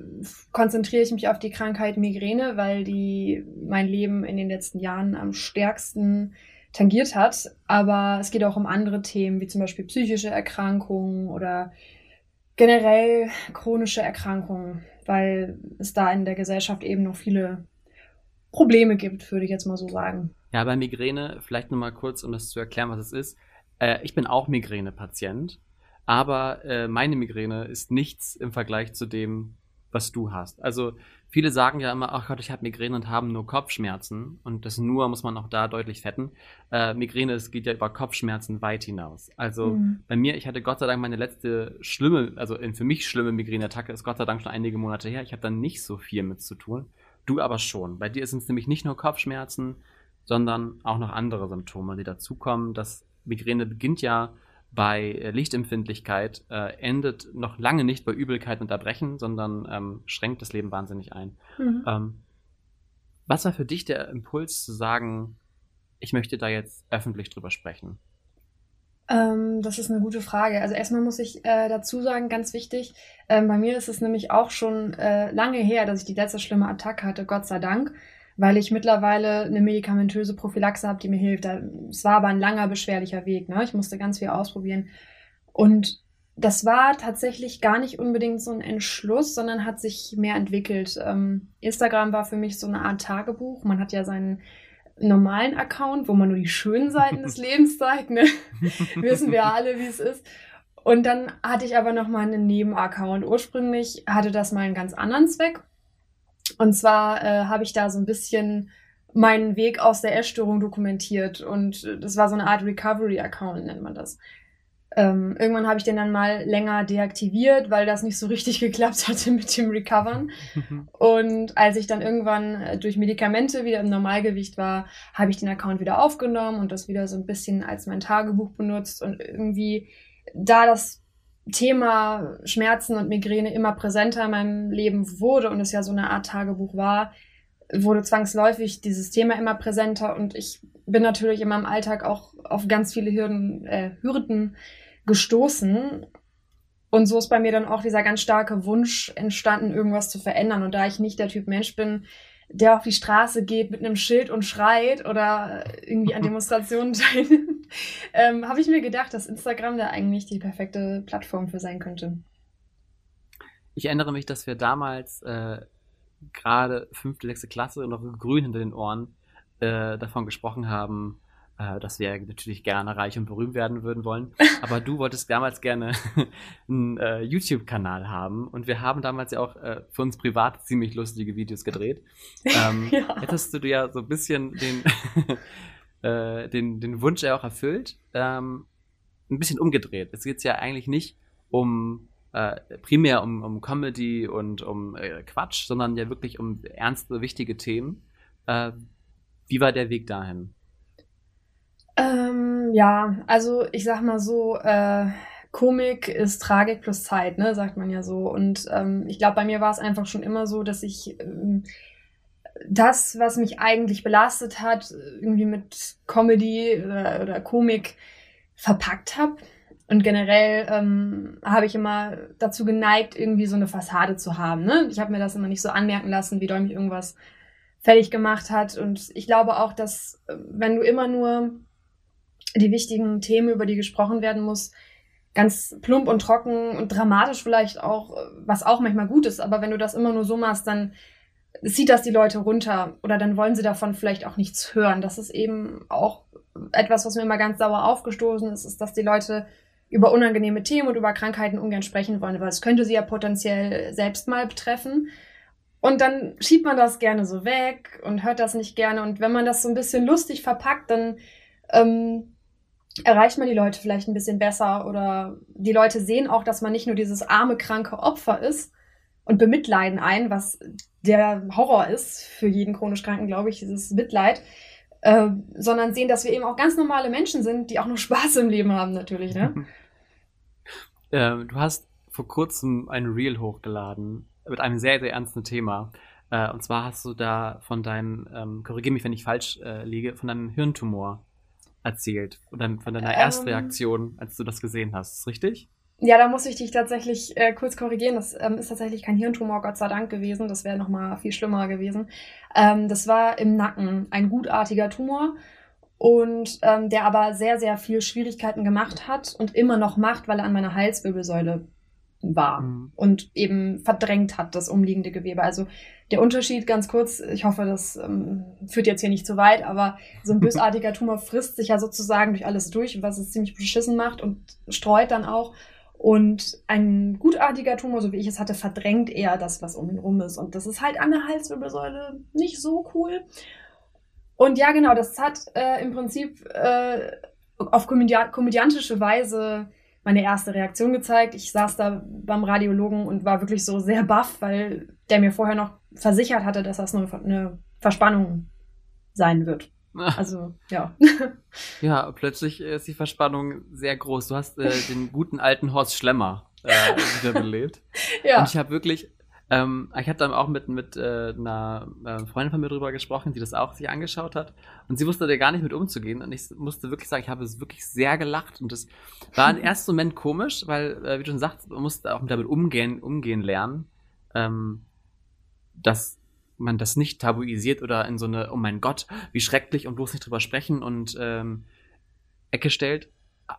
konzentriere ich mich auf die Krankheit Migräne, weil die mein Leben in den letzten Jahren am stärksten tangiert hat. Aber es geht auch um andere Themen, wie zum Beispiel psychische Erkrankungen oder generell chronische Erkrankungen, weil es da in der Gesellschaft eben noch viele Probleme gibt, würde ich jetzt mal so sagen. Ja, bei Migräne, vielleicht nochmal kurz, um das zu erklären, was es ist. Äh, ich bin auch Migräne-Patient, aber äh, meine Migräne ist nichts im Vergleich zu dem, was du hast. Also viele sagen ja immer, ach Gott, ich habe Migräne und haben nur Kopfschmerzen. Und das nur muss man auch da deutlich fetten. Äh, Migräne, es geht ja über Kopfschmerzen weit hinaus. Also mhm. bei mir, ich hatte Gott sei Dank meine letzte schlimme, also für mich schlimme Migräneattacke ist Gott sei Dank schon einige Monate her. Ich habe da nicht so viel mit zu tun. Du aber schon. Bei dir sind es nämlich nicht nur Kopfschmerzen, sondern auch noch andere Symptome, die dazukommen. Das Migräne beginnt ja bei äh, Lichtempfindlichkeit, äh, endet noch lange nicht bei Übelkeit und Erbrechen, sondern ähm, schränkt das Leben wahnsinnig ein. Mhm. Ähm, was war für dich der Impuls zu sagen, ich möchte da jetzt öffentlich drüber sprechen? Ähm, das ist eine gute Frage. Also erstmal muss ich äh, dazu sagen, ganz wichtig, ähm, bei mir ist es nämlich auch schon äh, lange her, dass ich die letzte schlimme Attacke hatte, Gott sei Dank weil ich mittlerweile eine medikamentöse Prophylaxe habe, die mir hilft. Es war aber ein langer, beschwerlicher Weg. Ne? Ich musste ganz viel ausprobieren. Und das war tatsächlich gar nicht unbedingt so ein Entschluss, sondern hat sich mehr entwickelt. Ähm, Instagram war für mich so eine Art Tagebuch. Man hat ja seinen normalen Account, wo man nur die schönen Seiten des Lebens zeigt. Ne? Wissen wir alle, wie es ist. Und dann hatte ich aber noch mal einen Nebenaccount. Ursprünglich hatte das mal einen ganz anderen Zweck. Und zwar äh, habe ich da so ein bisschen meinen Weg aus der Essstörung dokumentiert und äh, das war so eine Art Recovery-Account, nennt man das. Ähm, irgendwann habe ich den dann mal länger deaktiviert, weil das nicht so richtig geklappt hatte mit dem Recovern. und als ich dann irgendwann äh, durch Medikamente wieder im Normalgewicht war, habe ich den Account wieder aufgenommen und das wieder so ein bisschen als mein Tagebuch benutzt und irgendwie da das Thema Schmerzen und Migräne immer präsenter in meinem Leben wurde und es ja so eine Art Tagebuch war, wurde zwangsläufig dieses Thema immer präsenter und ich bin natürlich in meinem Alltag auch auf ganz viele Hürden, äh, Hürden gestoßen. Und so ist bei mir dann auch dieser ganz starke Wunsch entstanden, irgendwas zu verändern. Und da ich nicht der Typ Mensch bin, der auf die Straße geht mit einem Schild und schreit oder irgendwie an Demonstrationen teilnimmt, ähm, habe ich mir gedacht, dass Instagram da eigentlich die perfekte Plattform für sein könnte. Ich erinnere mich, dass wir damals äh, gerade fünfte, sechste Klasse und noch grün hinter den Ohren äh, davon gesprochen haben, dass wir natürlich gerne reich und berühmt werden würden wollen. Aber du wolltest damals gerne einen äh, YouTube-Kanal haben und wir haben damals ja auch äh, für uns privat ziemlich lustige Videos gedreht. Ähm, ja. Hast du dir ja so ein bisschen den, äh, den, den Wunsch ja auch erfüllt, ähm, ein bisschen umgedreht. Es geht ja eigentlich nicht um äh, primär um, um Comedy und um äh, Quatsch, sondern ja wirklich um ernste, wichtige Themen. Äh, wie war der Weg dahin? Ja, also ich sag mal so, äh, Komik ist Tragik plus Zeit, ne, sagt man ja so. Und ähm, ich glaube, bei mir war es einfach schon immer so, dass ich ähm, das, was mich eigentlich belastet hat, irgendwie mit Comedy oder, oder Komik verpackt habe. Und generell ähm, habe ich immer dazu geneigt, irgendwie so eine Fassade zu haben. Ne? Ich habe mir das immer nicht so anmerken lassen, wie doll mich irgendwas fertig gemacht hat. Und ich glaube auch, dass äh, wenn du immer nur die wichtigen Themen, über die gesprochen werden muss, ganz plump und trocken und dramatisch vielleicht auch, was auch manchmal gut ist, aber wenn du das immer nur so machst, dann zieht das die Leute runter oder dann wollen sie davon vielleicht auch nichts hören. Das ist eben auch etwas, was mir immer ganz sauer aufgestoßen ist, ist, dass die Leute über unangenehme Themen und über Krankheiten ungern sprechen wollen, weil es könnte sie ja potenziell selbst mal betreffen. Und dann schiebt man das gerne so weg und hört das nicht gerne. Und wenn man das so ein bisschen lustig verpackt, dann ähm, erreicht man die Leute vielleicht ein bisschen besser oder die Leute sehen auch, dass man nicht nur dieses arme, kranke Opfer ist und bemitleiden ein, was der Horror ist für jeden chronisch Kranken, glaube ich, dieses Mitleid, äh, sondern sehen, dass wir eben auch ganz normale Menschen sind, die auch nur Spaß im Leben haben, natürlich. Ne? äh, du hast vor kurzem ein Reel hochgeladen mit einem sehr, sehr ernsten Thema. Äh, und zwar hast du da von deinem, ähm, korrigiere mich, wenn ich falsch äh, liege, von deinem Hirntumor erzählt. Oder von deiner ähm, Erstreaktion, als du das gesehen hast. Ist richtig? Ja, da muss ich dich tatsächlich äh, kurz korrigieren. Das ähm, ist tatsächlich kein Hirntumor, Gott sei Dank gewesen. Das wäre nochmal viel schlimmer gewesen. Ähm, das war im Nacken ein gutartiger Tumor und ähm, der aber sehr, sehr viel Schwierigkeiten gemacht hat und immer noch macht, weil er an meiner Halswirbelsäule war mhm. und eben verdrängt hat, das umliegende Gewebe. Also der Unterschied, ganz kurz, ich hoffe, das ähm, führt jetzt hier nicht zu weit, aber so ein bösartiger Tumor frisst sich ja sozusagen durch alles durch, was es ziemlich beschissen macht und streut dann auch. Und ein gutartiger Tumor, so wie ich es hatte, verdrängt eher das, was um ihn rum ist. Und das ist halt an der Halswirbelsäule nicht so cool. Und ja, genau, das hat äh, im Prinzip äh, auf komödiantische Weise meine erste Reaktion gezeigt. Ich saß da beim Radiologen und war wirklich so sehr baff, weil der mir vorher noch versichert hatte, dass das eine, eine Verspannung sein wird. Also, ja. Ja, plötzlich ist die Verspannung sehr groß. Du hast äh, den guten alten Horst Schlemmer äh, wiederbelebt. ja. Und ich habe wirklich, ähm, ich habe dann auch mit, mit äh, einer äh, Freundin von mir drüber gesprochen, die das auch sich angeschaut hat. Und sie wusste da gar nicht mit umzugehen. Und ich musste wirklich sagen, ich habe es wirklich sehr gelacht. Und das war im ersten Moment komisch, weil, äh, wie du schon sagst, man musste auch damit umgehen, umgehen lernen. Ähm, dass man das nicht tabuisiert oder in so eine, oh mein Gott, wie schrecklich und bloß nicht drüber sprechen und ähm, Ecke stellt.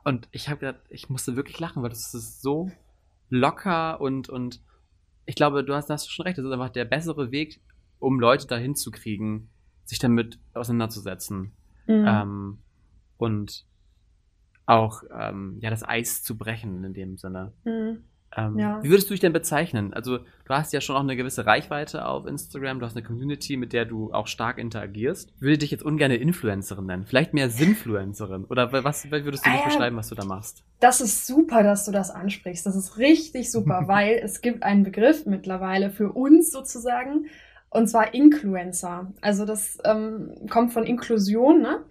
Und ich habe gedacht, ich musste wirklich lachen, weil das ist so locker und, und ich glaube, du hast, hast schon recht, das ist einfach der bessere Weg, um Leute dahin zu kriegen, sich damit auseinanderzusetzen. Mhm. Ähm, und auch ähm, ja das Eis zu brechen in dem Sinne. Mhm. Ähm, ja. Wie würdest du dich denn bezeichnen? Also, du hast ja schon auch eine gewisse Reichweite auf Instagram, du hast eine Community, mit der du auch stark interagierst. Ich würde dich jetzt ungern Influencerin nennen, vielleicht mehr Sinfluencerin. Oder was würdest du dich äh, beschreiben, was du da machst? Das ist super, dass du das ansprichst. Das ist richtig super, weil es gibt einen Begriff mittlerweile für uns sozusagen, und zwar Influencer. Also das ähm, kommt von Inklusion, ne?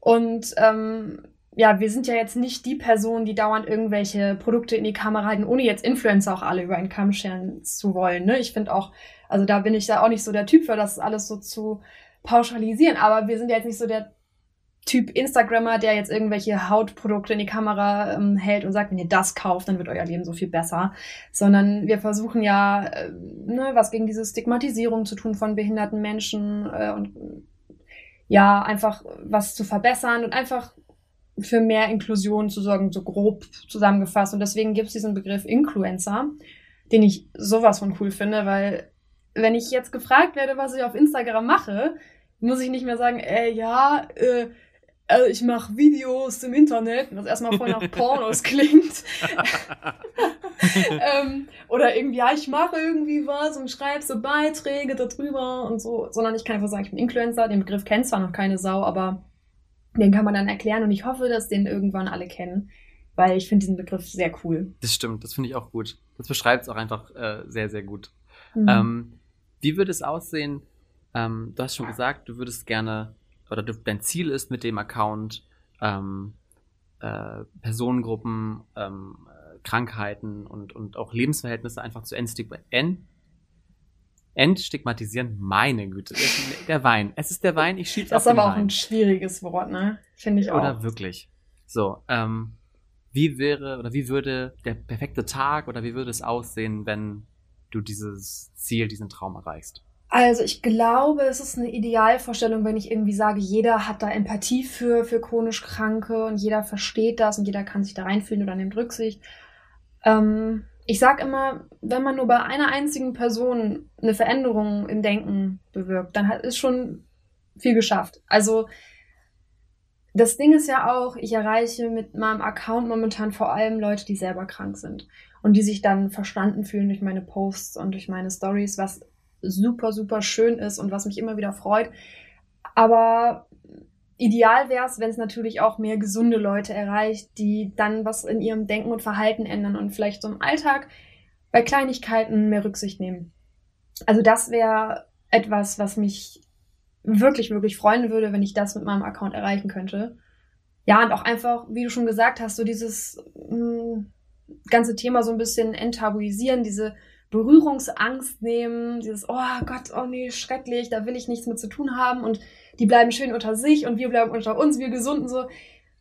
Und ähm, ja, wir sind ja jetzt nicht die Person, die dauernd irgendwelche Produkte in die Kamera halten, ohne jetzt Influencer auch alle über einen Kamm scheren zu wollen. Ne? Ich finde auch, also da bin ich da auch nicht so der Typ für, das alles so zu pauschalisieren. Aber wir sind ja jetzt nicht so der Typ Instagrammer, der jetzt irgendwelche Hautprodukte in die Kamera ähm, hält und sagt, wenn ihr das kauft, dann wird euer Leben so viel besser. Sondern wir versuchen ja, äh, ne, was gegen diese Stigmatisierung zu tun von behinderten Menschen äh, und ja, einfach was zu verbessern und einfach für mehr Inklusion zu sorgen, so grob zusammengefasst. Und deswegen gibt es diesen Begriff Influencer, den ich sowas von cool finde, weil wenn ich jetzt gefragt werde, was ich auf Instagram mache, muss ich nicht mehr sagen, ey, ja, äh, also ich mache Videos im Internet, was erstmal voll nach Pornos klingt. ähm, oder irgendwie, ja, ich mache irgendwie was und schreibe so Beiträge darüber und so, sondern ich kann einfach sagen, ich bin Influencer, den Begriff kennt zwar noch keine Sau, aber den kann man dann erklären und ich hoffe, dass den irgendwann alle kennen, weil ich finde diesen Begriff sehr cool. Das stimmt, das finde ich auch gut. Das beschreibt es auch einfach äh, sehr, sehr gut. Mhm. Ähm, wie würde es aussehen? Ähm, du hast schon gesagt, du würdest gerne, oder du, dein Ziel ist mit dem Account, ähm, äh, Personengruppen, ähm, Krankheiten und, und auch Lebensverhältnisse einfach zu entstigmatisieren Entstigmatisieren, meine Güte. Der Wein. Es ist der Wein, ich schieb's Das ist aber auch Wein. ein schwieriges Wort, ne? Finde ich auch. Oder wirklich. So, ähm, wie wäre oder wie würde der perfekte Tag oder wie würde es aussehen, wenn du dieses Ziel, diesen Traum erreichst? Also ich glaube, es ist eine Idealvorstellung, wenn ich irgendwie sage, jeder hat da Empathie für, für chronisch Kranke und jeder versteht das und jeder kann sich da reinfühlen oder nimmt Rücksicht. Ähm, ich sag immer, wenn man nur bei einer einzigen Person eine Veränderung im Denken bewirkt, dann ist schon viel geschafft. Also das Ding ist ja auch, ich erreiche mit meinem Account momentan vor allem Leute, die selber krank sind und die sich dann verstanden fühlen durch meine Posts und durch meine Stories, was super, super schön ist und was mich immer wieder freut. Aber ideal wäre es, wenn es natürlich auch mehr gesunde Leute erreicht, die dann was in ihrem Denken und Verhalten ändern und vielleicht so im Alltag bei Kleinigkeiten mehr Rücksicht nehmen. Also das wäre etwas, was mich wirklich, wirklich freuen würde, wenn ich das mit meinem Account erreichen könnte. Ja, und auch einfach, wie du schon gesagt hast, so dieses mh, mm, ganze Thema so ein bisschen enttabuisieren, diese Berührungsangst nehmen, dieses, oh Gott, oh nee, schrecklich, da will ich nichts mit zu tun haben und die bleiben schön unter sich und wir bleiben unter uns, wir gesunden so,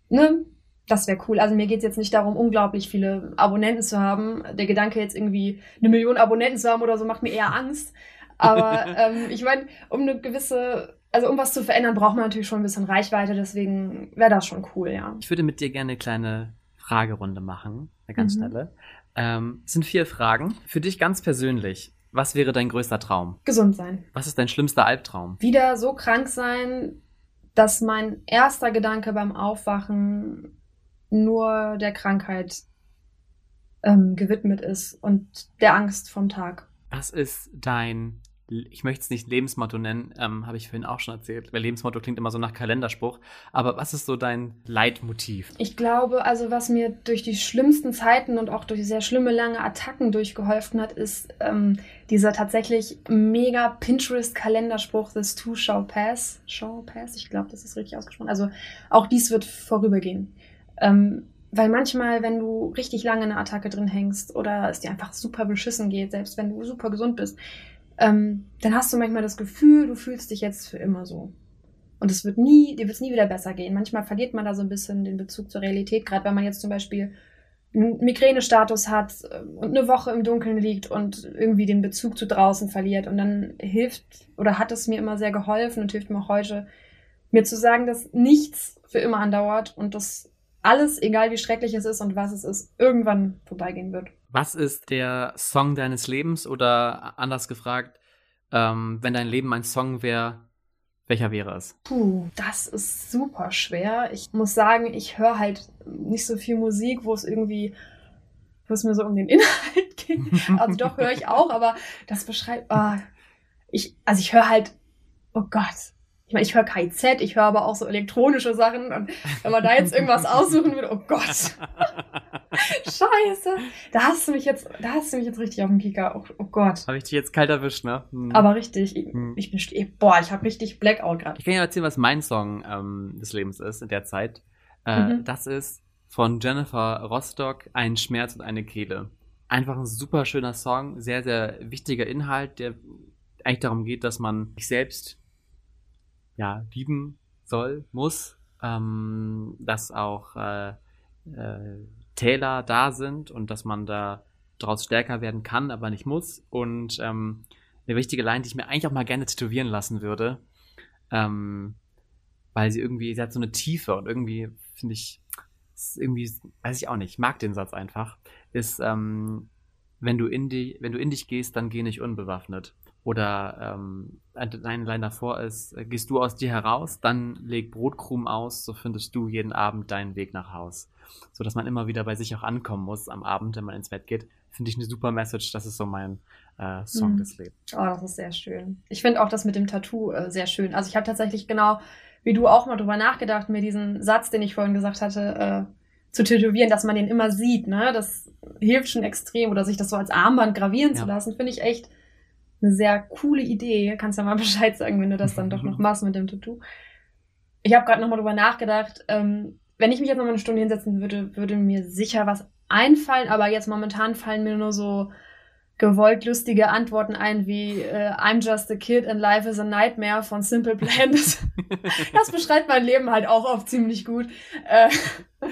ne? Das wäre cool. Also mir geht's jetzt nicht darum, unglaublich viele Abonnenten zu haben. Der Gedanke jetzt irgendwie eine Million Abonnenten zu haben oder so macht mir eher Angst. Aber ähm, ich meine, um eine gewisse, also um was zu verändern, braucht man natürlich schon ein bisschen Reichweite, deswegen wäre das schon cool, ja. Ich würde mit dir gerne eine kleine Fragerunde machen, eine ganz mhm. schnelle. Ähm, es sind vier Fragen. Für dich ganz persönlich. Was wäre dein größter Traum? Gesund sein. Was ist dein schlimmster Albtraum? Wieder so krank sein, dass mein erster Gedanke beim Aufwachen nur der Krankheit ähm, gewidmet ist und der Angst vom Tag. Was ist dein ich möchte es nicht Lebensmotto nennen, ähm, habe ich vorhin auch schon erzählt, weil Lebensmotto klingt immer so nach Kalenderspruch. Aber was ist so dein Leitmotiv? Ich glaube, also was mir durch die schlimmsten Zeiten und auch durch sehr schlimme lange Attacken durchgeholfen hat, ist ähm, dieser tatsächlich mega Pinterest-Kalenderspruch, This too shall pass. Shall pass, ich glaube, das ist richtig ausgesprochen. Also auch dies wird vorübergehen. Ähm, weil manchmal, wenn du richtig lange in einer Attacke drin hängst oder es dir einfach super beschissen geht, selbst wenn du super gesund bist, ähm, dann hast du manchmal das Gefühl, du fühlst dich jetzt für immer so. Und es wird nie, dir wird es nie wieder besser gehen. Manchmal verliert man da so ein bisschen den Bezug zur Realität, gerade wenn man jetzt zum Beispiel einen Migränestatus hat äh, und eine Woche im Dunkeln liegt und irgendwie den Bezug zu draußen verliert. Und dann hilft oder hat es mir immer sehr geholfen und hilft mir auch heute, mir zu sagen, dass nichts für immer andauert und dass alles, egal wie schrecklich es ist und was es ist, irgendwann vorbeigehen wird. Was ist der Song deines Lebens oder anders gefragt, ähm, wenn dein Leben ein Song wäre, welcher wäre es? Puh, das ist super schwer. Ich muss sagen, ich höre halt nicht so viel Musik, wo es irgendwie, wo es mir so um den Inhalt geht. Also doch höre ich auch, aber das beschreibt, oh, ich, also ich höre halt, oh Gott, ich meine, ich höre KIZ, ich höre aber auch so elektronische Sachen und wenn man da jetzt irgendwas aussuchen würde, oh Gott. Scheiße. Da hast du mich jetzt, da hast du mich jetzt richtig auf dem Kicker. Oh, oh Gott. Habe ich dich jetzt kalt erwischt, ne? Hm. Aber richtig. Ich, hm. ich bin, boah, ich habe richtig Blackout gerade. Ich kann ja erzählen, was mein Song ähm, des Lebens ist in der Zeit. Äh, mhm. Das ist von Jennifer Rostock, Ein Schmerz und eine Kehle. Einfach ein super schöner Song, sehr, sehr wichtiger Inhalt, der eigentlich darum geht, dass man sich selbst ja, lieben soll, muss, ähm, dass auch äh, äh, Täler da sind und dass man da daraus stärker werden kann, aber nicht muss. Und ähm, eine wichtige Line, die ich mir eigentlich auch mal gerne tätowieren lassen würde, ähm, weil sie irgendwie, sie hat so eine Tiefe und irgendwie finde ich, irgendwie, weiß ich auch nicht, ich mag den Satz einfach, ist, ähm, wenn du in die, wenn du in dich gehst, dann geh nicht unbewaffnet. Oder ähm, eine Line davor ist, äh, gehst du aus dir heraus, dann leg Brotkrumen aus, so findest du jeden Abend deinen Weg nach Haus. So dass man immer wieder bei sich auch ankommen muss am Abend, wenn man ins Bett geht. Finde ich eine super Message. Das ist so mein äh, Song mhm. des Lebens. Oh, das ist sehr schön. Ich finde auch das mit dem Tattoo äh, sehr schön. Also ich habe tatsächlich genau, wie du auch mal drüber nachgedacht, mir diesen Satz, den ich vorhin gesagt hatte, äh, zu tätowieren, dass man den immer sieht. Ne? Das hilft schon extrem. Oder sich das so als Armband gravieren ja. zu lassen, finde ich echt eine sehr coole Idee. Kannst ja mal Bescheid sagen, wenn du das dann doch noch machst mit dem Tattoo. Ich habe gerade nochmal drüber nachgedacht. Ähm, wenn ich mich jetzt nochmal eine Stunde hinsetzen würde, würde mir sicher was einfallen, aber jetzt momentan fallen mir nur so gewollt lustige Antworten ein wie äh, I'm just a kid and life is a nightmare von Simple Plan. Das, das beschreibt mein Leben halt auch oft ziemlich gut. Äh,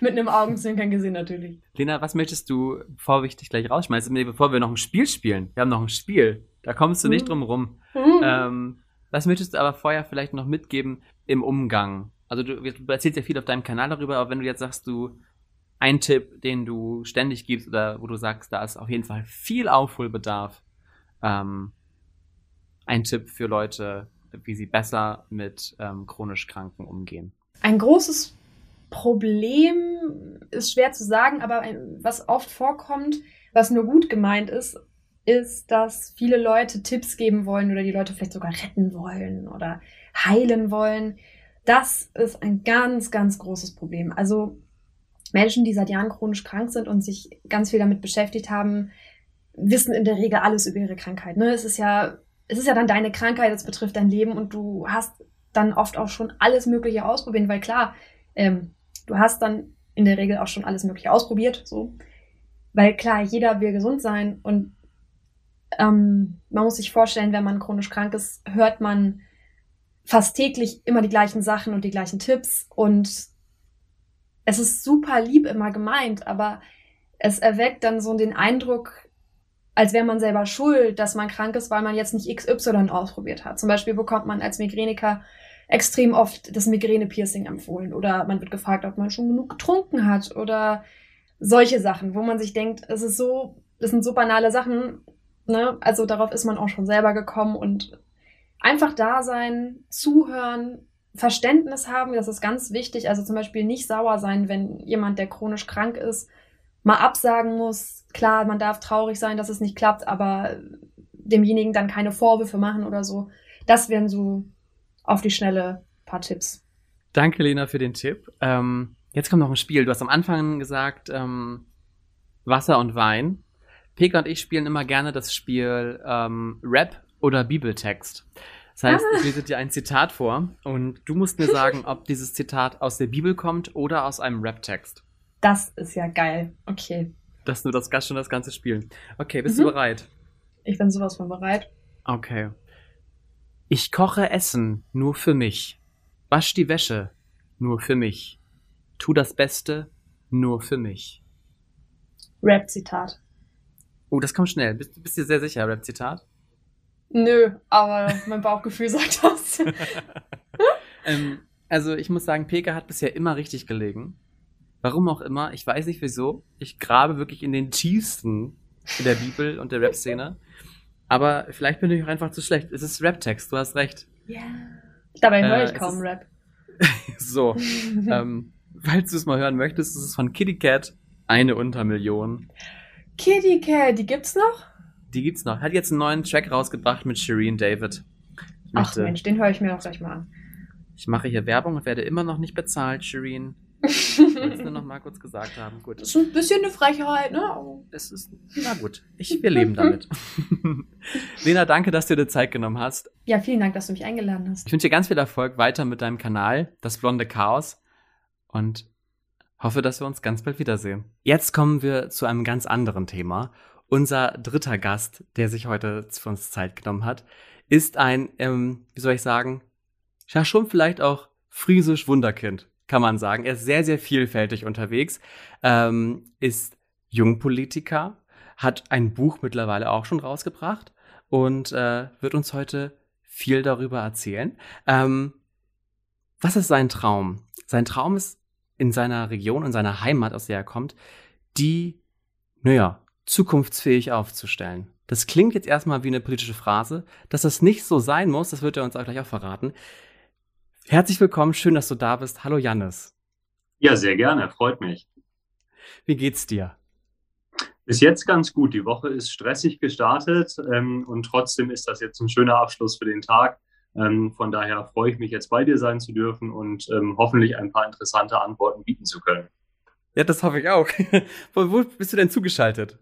mit einem Augenzwinkern gesehen natürlich. Lena, was möchtest du, bevor ich dich gleich rausschmeiße, bevor wir noch ein Spiel spielen? Wir haben noch ein Spiel. Da kommst du nicht drum rum. Mhm. Ähm, was möchtest du aber vorher vielleicht noch mitgeben im Umgang? Also du, du erzählst ja viel auf deinem Kanal darüber, aber wenn du jetzt sagst, du ein Tipp, den du ständig gibst oder wo du sagst, da ist auf jeden Fall viel Aufholbedarf. Ähm, ein Tipp für Leute, wie sie besser mit ähm, chronisch Kranken umgehen. ein großes Problem ist schwer zu sagen, aber was oft vorkommt, was nur gut gemeint ist, ist, dass viele Leute Tipps geben wollen oder die Leute vielleicht sogar retten wollen oder heilen wollen. Das ist ein ganz, ganz großes Problem. Also Menschen, die seit Jahren chronisch krank sind und sich ganz viel damit beschäftigt haben, wissen in der Regel alles über ihre Krankheit. Ne? Es ist ja, es ist ja dann deine Krankheit, es betrifft dein Leben und du hast dann oft auch schon alles Mögliche ausprobiert, weil klar, ähm, du hast dann in der Regel auch schon alles Mögliche ausprobiert, so. Weil klar, jeder will gesund sein und ähm, man muss sich vorstellen, wenn man chronisch krank ist, hört man fast täglich immer die gleichen Sachen und die gleichen Tipps und es ist super lieb immer gemeint, aber es erweckt dann so den Eindruck, als wäre man selber schuld, dass man krank ist, weil man jetzt nicht XY ausprobiert hat. Zum Beispiel bekommt man als Migräniker extrem oft das Migräne-Piercing empfohlen oder man wird gefragt, ob man schon genug getrunken hat oder solche Sachen, wo man sich denkt, es ist so, das sind so banale Sachen, ne? Also darauf ist man auch schon selber gekommen und einfach da sein, zuhören, Verständnis haben, das ist ganz wichtig. Also zum Beispiel nicht sauer sein, wenn jemand, der chronisch krank ist, mal absagen muss. Klar, man darf traurig sein, dass es nicht klappt, aber demjenigen dann keine Vorwürfe machen oder so. Das wären so auf die schnelle paar Tipps. Danke, Lena, für den Tipp. Ähm, jetzt kommt noch ein Spiel. Du hast am Anfang gesagt, ähm, Wasser und Wein. Pega und ich spielen immer gerne das Spiel ähm, Rap oder Bibeltext. Das heißt, ah. ich lese dir ein Zitat vor und du musst mir sagen, ob dieses Zitat aus der Bibel kommt oder aus einem Rap-Text. Das ist ja geil. Okay. Das ist nur das, schon das ganze Spiel. Okay, bist mhm. du bereit? Ich bin sowas von bereit. Okay. Ich koche Essen nur für mich. Wasch die Wäsche nur für mich. Tu das Beste nur für mich. Rap-Zitat. Oh, das kommt schnell. Bist, bist du dir sehr sicher, Rap-Zitat? Nö, aber mein Bauchgefühl sagt das. ähm, also ich muss sagen, Peka hat bisher immer richtig gelegen. Warum auch immer, ich weiß nicht wieso. Ich grabe wirklich in den tiefsten der Bibel und der Rap-Szene. Aber vielleicht bin ich auch einfach zu schlecht. Es ist Rap-Text, du hast recht. Ja. Dabei höre ich äh, kaum Rap. so. ähm, falls du es mal hören möchtest, ist es von Kitty Cat eine Untermillion. Kitty Cat, die gibt's noch? Die gibt's noch. Hat jetzt einen neuen Track rausgebracht mit Shireen David. Ich Ach möchte, Mensch, den höre ich mir auch gleich mal an. Ich mache hier Werbung und werde immer noch nicht bezahlt, Shireen. Ich wollte es nur noch mal kurz gesagt haben. Gut. Das ist ein bisschen eine Frechheit, ne? Es ist, na gut. Ich, wir leben damit. Lena, danke, dass du dir Zeit genommen hast. Ja, vielen Dank, dass du mich eingeladen hast. Ich wünsche dir ganz viel Erfolg weiter mit deinem Kanal, das blonde Chaos. Und hoffe, dass wir uns ganz bald wiedersehen. Jetzt kommen wir zu einem ganz anderen Thema. Unser dritter Gast, der sich heute für uns Zeit genommen hat, ist ein, ähm, wie soll ich sagen, ja schon vielleicht auch friesisch Wunderkind kann man sagen. Er ist sehr, sehr vielfältig unterwegs, ähm, ist Jungpolitiker, hat ein Buch mittlerweile auch schon rausgebracht und äh, wird uns heute viel darüber erzählen. Ähm, was ist sein Traum? Sein Traum ist in seiner Region, in seiner Heimat, aus der er kommt, die, naja, zukunftsfähig aufzustellen. Das klingt jetzt erstmal wie eine politische Phrase. Dass das nicht so sein muss, das wird er uns auch gleich auch verraten. Herzlich willkommen, schön, dass du da bist. Hallo Jannis. Ja, sehr gerne, freut mich. Wie geht's dir? Bis jetzt ganz gut. Die Woche ist stressig gestartet ähm, und trotzdem ist das jetzt ein schöner Abschluss für den Tag. Ähm, von daher freue ich mich jetzt bei dir sein zu dürfen und ähm, hoffentlich ein paar interessante Antworten bieten zu können. Ja, das hoffe ich auch. wo, wo, bist du denn zugeschaltet?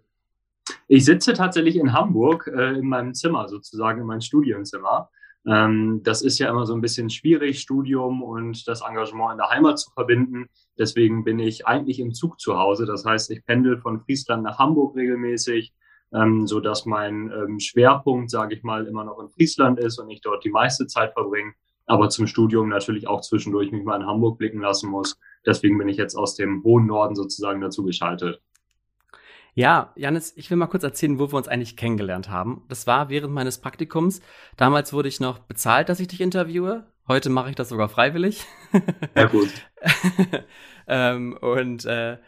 Ich sitze tatsächlich in Hamburg äh, in meinem Zimmer, sozusagen in meinem Studienzimmer. Ähm, das ist ja immer so ein bisschen schwierig, Studium und das Engagement in der Heimat zu verbinden. Deswegen bin ich eigentlich im Zug zu Hause. Das heißt, ich pendel von Friesland nach Hamburg regelmäßig, ähm, so dass mein ähm, Schwerpunkt, sage ich mal, immer noch in Friesland ist und ich dort die meiste Zeit verbringe. Aber zum Studium natürlich auch zwischendurch mich mal in Hamburg blicken lassen muss. Deswegen bin ich jetzt aus dem hohen Norden sozusagen dazu geschaltet. Ja, Janis, ich will mal kurz erzählen, wo wir uns eigentlich kennengelernt haben. Das war während meines Praktikums. Damals wurde ich noch bezahlt, dass ich dich interviewe. Heute mache ich das sogar freiwillig. Ja, gut. ähm, und äh,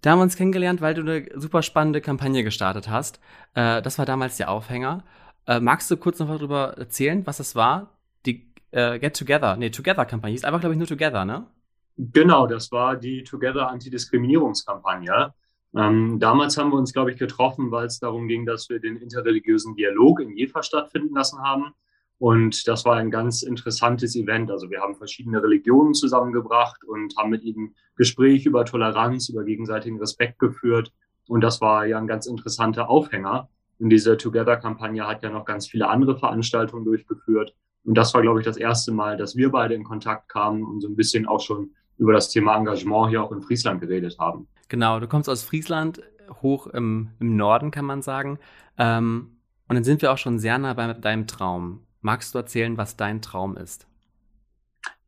da haben wir uns kennengelernt, weil du eine super spannende Kampagne gestartet hast. Äh, das war damals der Aufhänger. Äh, magst du kurz noch darüber erzählen, was das war? Die äh, Get Together, nee, Together-Kampagne. Ist einfach, glaube ich, nur Together, ne? Genau, das war die Together Antidiskriminierungskampagne. Ähm, damals haben wir uns, glaube ich, getroffen, weil es darum ging, dass wir den interreligiösen Dialog in Jever stattfinden lassen haben. Und das war ein ganz interessantes Event. Also wir haben verschiedene Religionen zusammengebracht und haben mit ihnen Gespräche über Toleranz, über gegenseitigen Respekt geführt. Und das war ja ein ganz interessanter Aufhänger. Und diese Together-Kampagne hat ja noch ganz viele andere Veranstaltungen durchgeführt. Und das war, glaube ich, das erste Mal, dass wir beide in Kontakt kamen und so ein bisschen auch schon über das Thema Engagement hier auch in Friesland geredet haben. Genau, du kommst aus Friesland, hoch im, im Norden, kann man sagen. Ähm, und dann sind wir auch schon sehr nah bei deinem Traum. Magst du erzählen, was dein Traum ist?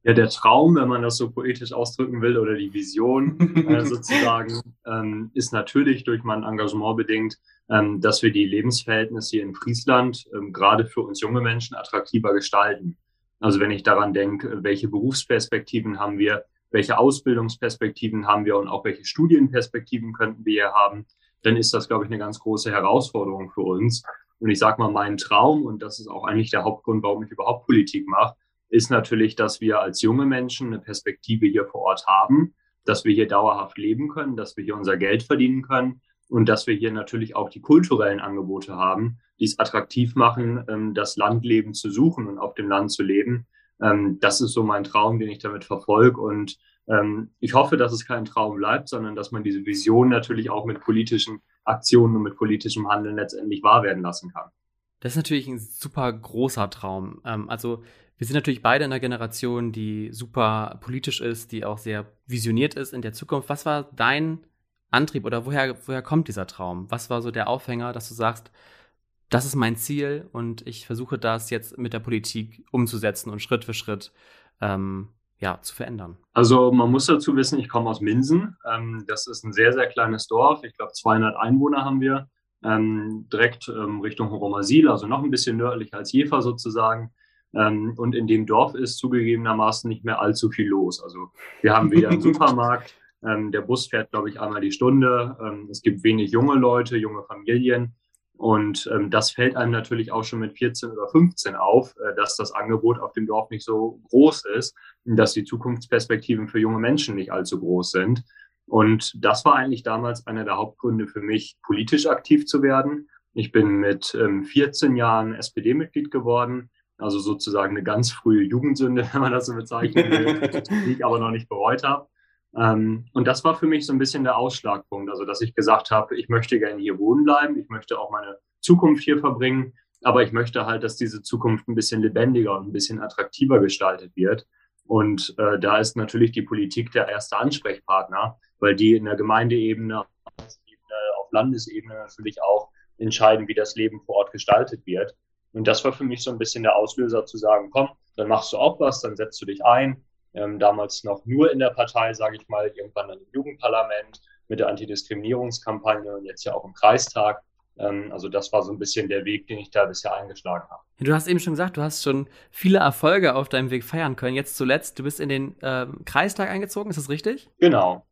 Ja, der Traum, wenn man das so poetisch ausdrücken will, oder die Vision äh, sozusagen, ähm, ist natürlich durch mein Engagement bedingt, ähm, dass wir die Lebensverhältnisse hier in Friesland ähm, gerade für uns junge Menschen attraktiver gestalten. Also wenn ich daran denke, welche Berufsperspektiven haben wir, welche Ausbildungsperspektiven haben wir und auch welche Studienperspektiven könnten wir hier haben, dann ist das, glaube ich, eine ganz große Herausforderung für uns. Und ich sage mal, mein Traum, und das ist auch eigentlich der Hauptgrund, warum ich überhaupt Politik mache, ist natürlich, dass wir als junge Menschen eine Perspektive hier vor Ort haben, dass wir hier dauerhaft leben können, dass wir hier unser Geld verdienen können und dass wir hier natürlich auch die kulturellen Angebote haben, die es attraktiv machen, ähm, das Landleben zu suchen und auf dem Land zu leben. Ähm, das ist so mein Traum, den ich damit verfolge. Und ähm, ich hoffe, dass es kein Traum bleibt, sondern dass man diese Vision natürlich auch mit politischen Aktionen und mit politischem Handeln letztendlich wahr werden lassen kann. Das ist natürlich ein super großer Traum. also wir sind natürlich beide in einer Generation, die super politisch ist, die auch sehr visioniert ist in der Zukunft. Was war dein Antrieb oder woher, woher kommt dieser Traum? Was war so der Aufhänger, dass du sagst, das ist mein Ziel und ich versuche das jetzt mit der Politik umzusetzen und Schritt für Schritt ähm, ja, zu verändern? Also man muss dazu wissen, ich komme aus Minsen. Ähm, das ist ein sehr, sehr kleines Dorf. Ich glaube, 200 Einwohner haben wir. Ähm, direkt ähm, Richtung Horomasil, also noch ein bisschen nördlicher als Jever sozusagen. Ähm, und in dem Dorf ist zugegebenermaßen nicht mehr allzu viel los. Also wir haben weder einen Supermarkt, ähm, der Bus fährt, glaube ich, einmal die Stunde. Es gibt wenig junge Leute, junge Familien. Und ähm, das fällt einem natürlich auch schon mit 14 oder 15 auf, äh, dass das Angebot auf dem Dorf nicht so groß ist, dass die Zukunftsperspektiven für junge Menschen nicht allzu groß sind. Und das war eigentlich damals einer der Hauptgründe für mich, politisch aktiv zu werden. Ich bin mit ähm, 14 Jahren SPD-Mitglied geworden, also sozusagen eine ganz frühe Jugendsünde, wenn man das so bezeichnen will, die ich aber noch nicht bereut habe. Ähm, und das war für mich so ein bisschen der Ausschlagpunkt, also dass ich gesagt habe, ich möchte gerne hier wohnen bleiben, ich möchte auch meine Zukunft hier verbringen, aber ich möchte halt, dass diese Zukunft ein bisschen lebendiger und ein bisschen attraktiver gestaltet wird. Und äh, da ist natürlich die Politik der erste Ansprechpartner, weil die in der Gemeindeebene, auf Landesebene natürlich auch entscheiden, wie das Leben vor Ort gestaltet wird. Und das war für mich so ein bisschen der Auslöser zu sagen, komm, dann machst du auch was, dann setzt du dich ein. Ähm, damals noch nur in der Partei, sage ich mal, irgendwann dann im Jugendparlament mit der Antidiskriminierungskampagne und jetzt ja auch im Kreistag. Ähm, also das war so ein bisschen der Weg, den ich da bisher eingeschlagen habe. Du hast eben schon gesagt, du hast schon viele Erfolge auf deinem Weg feiern können. Jetzt zuletzt, du bist in den äh, Kreistag eingezogen, ist das richtig? Genau.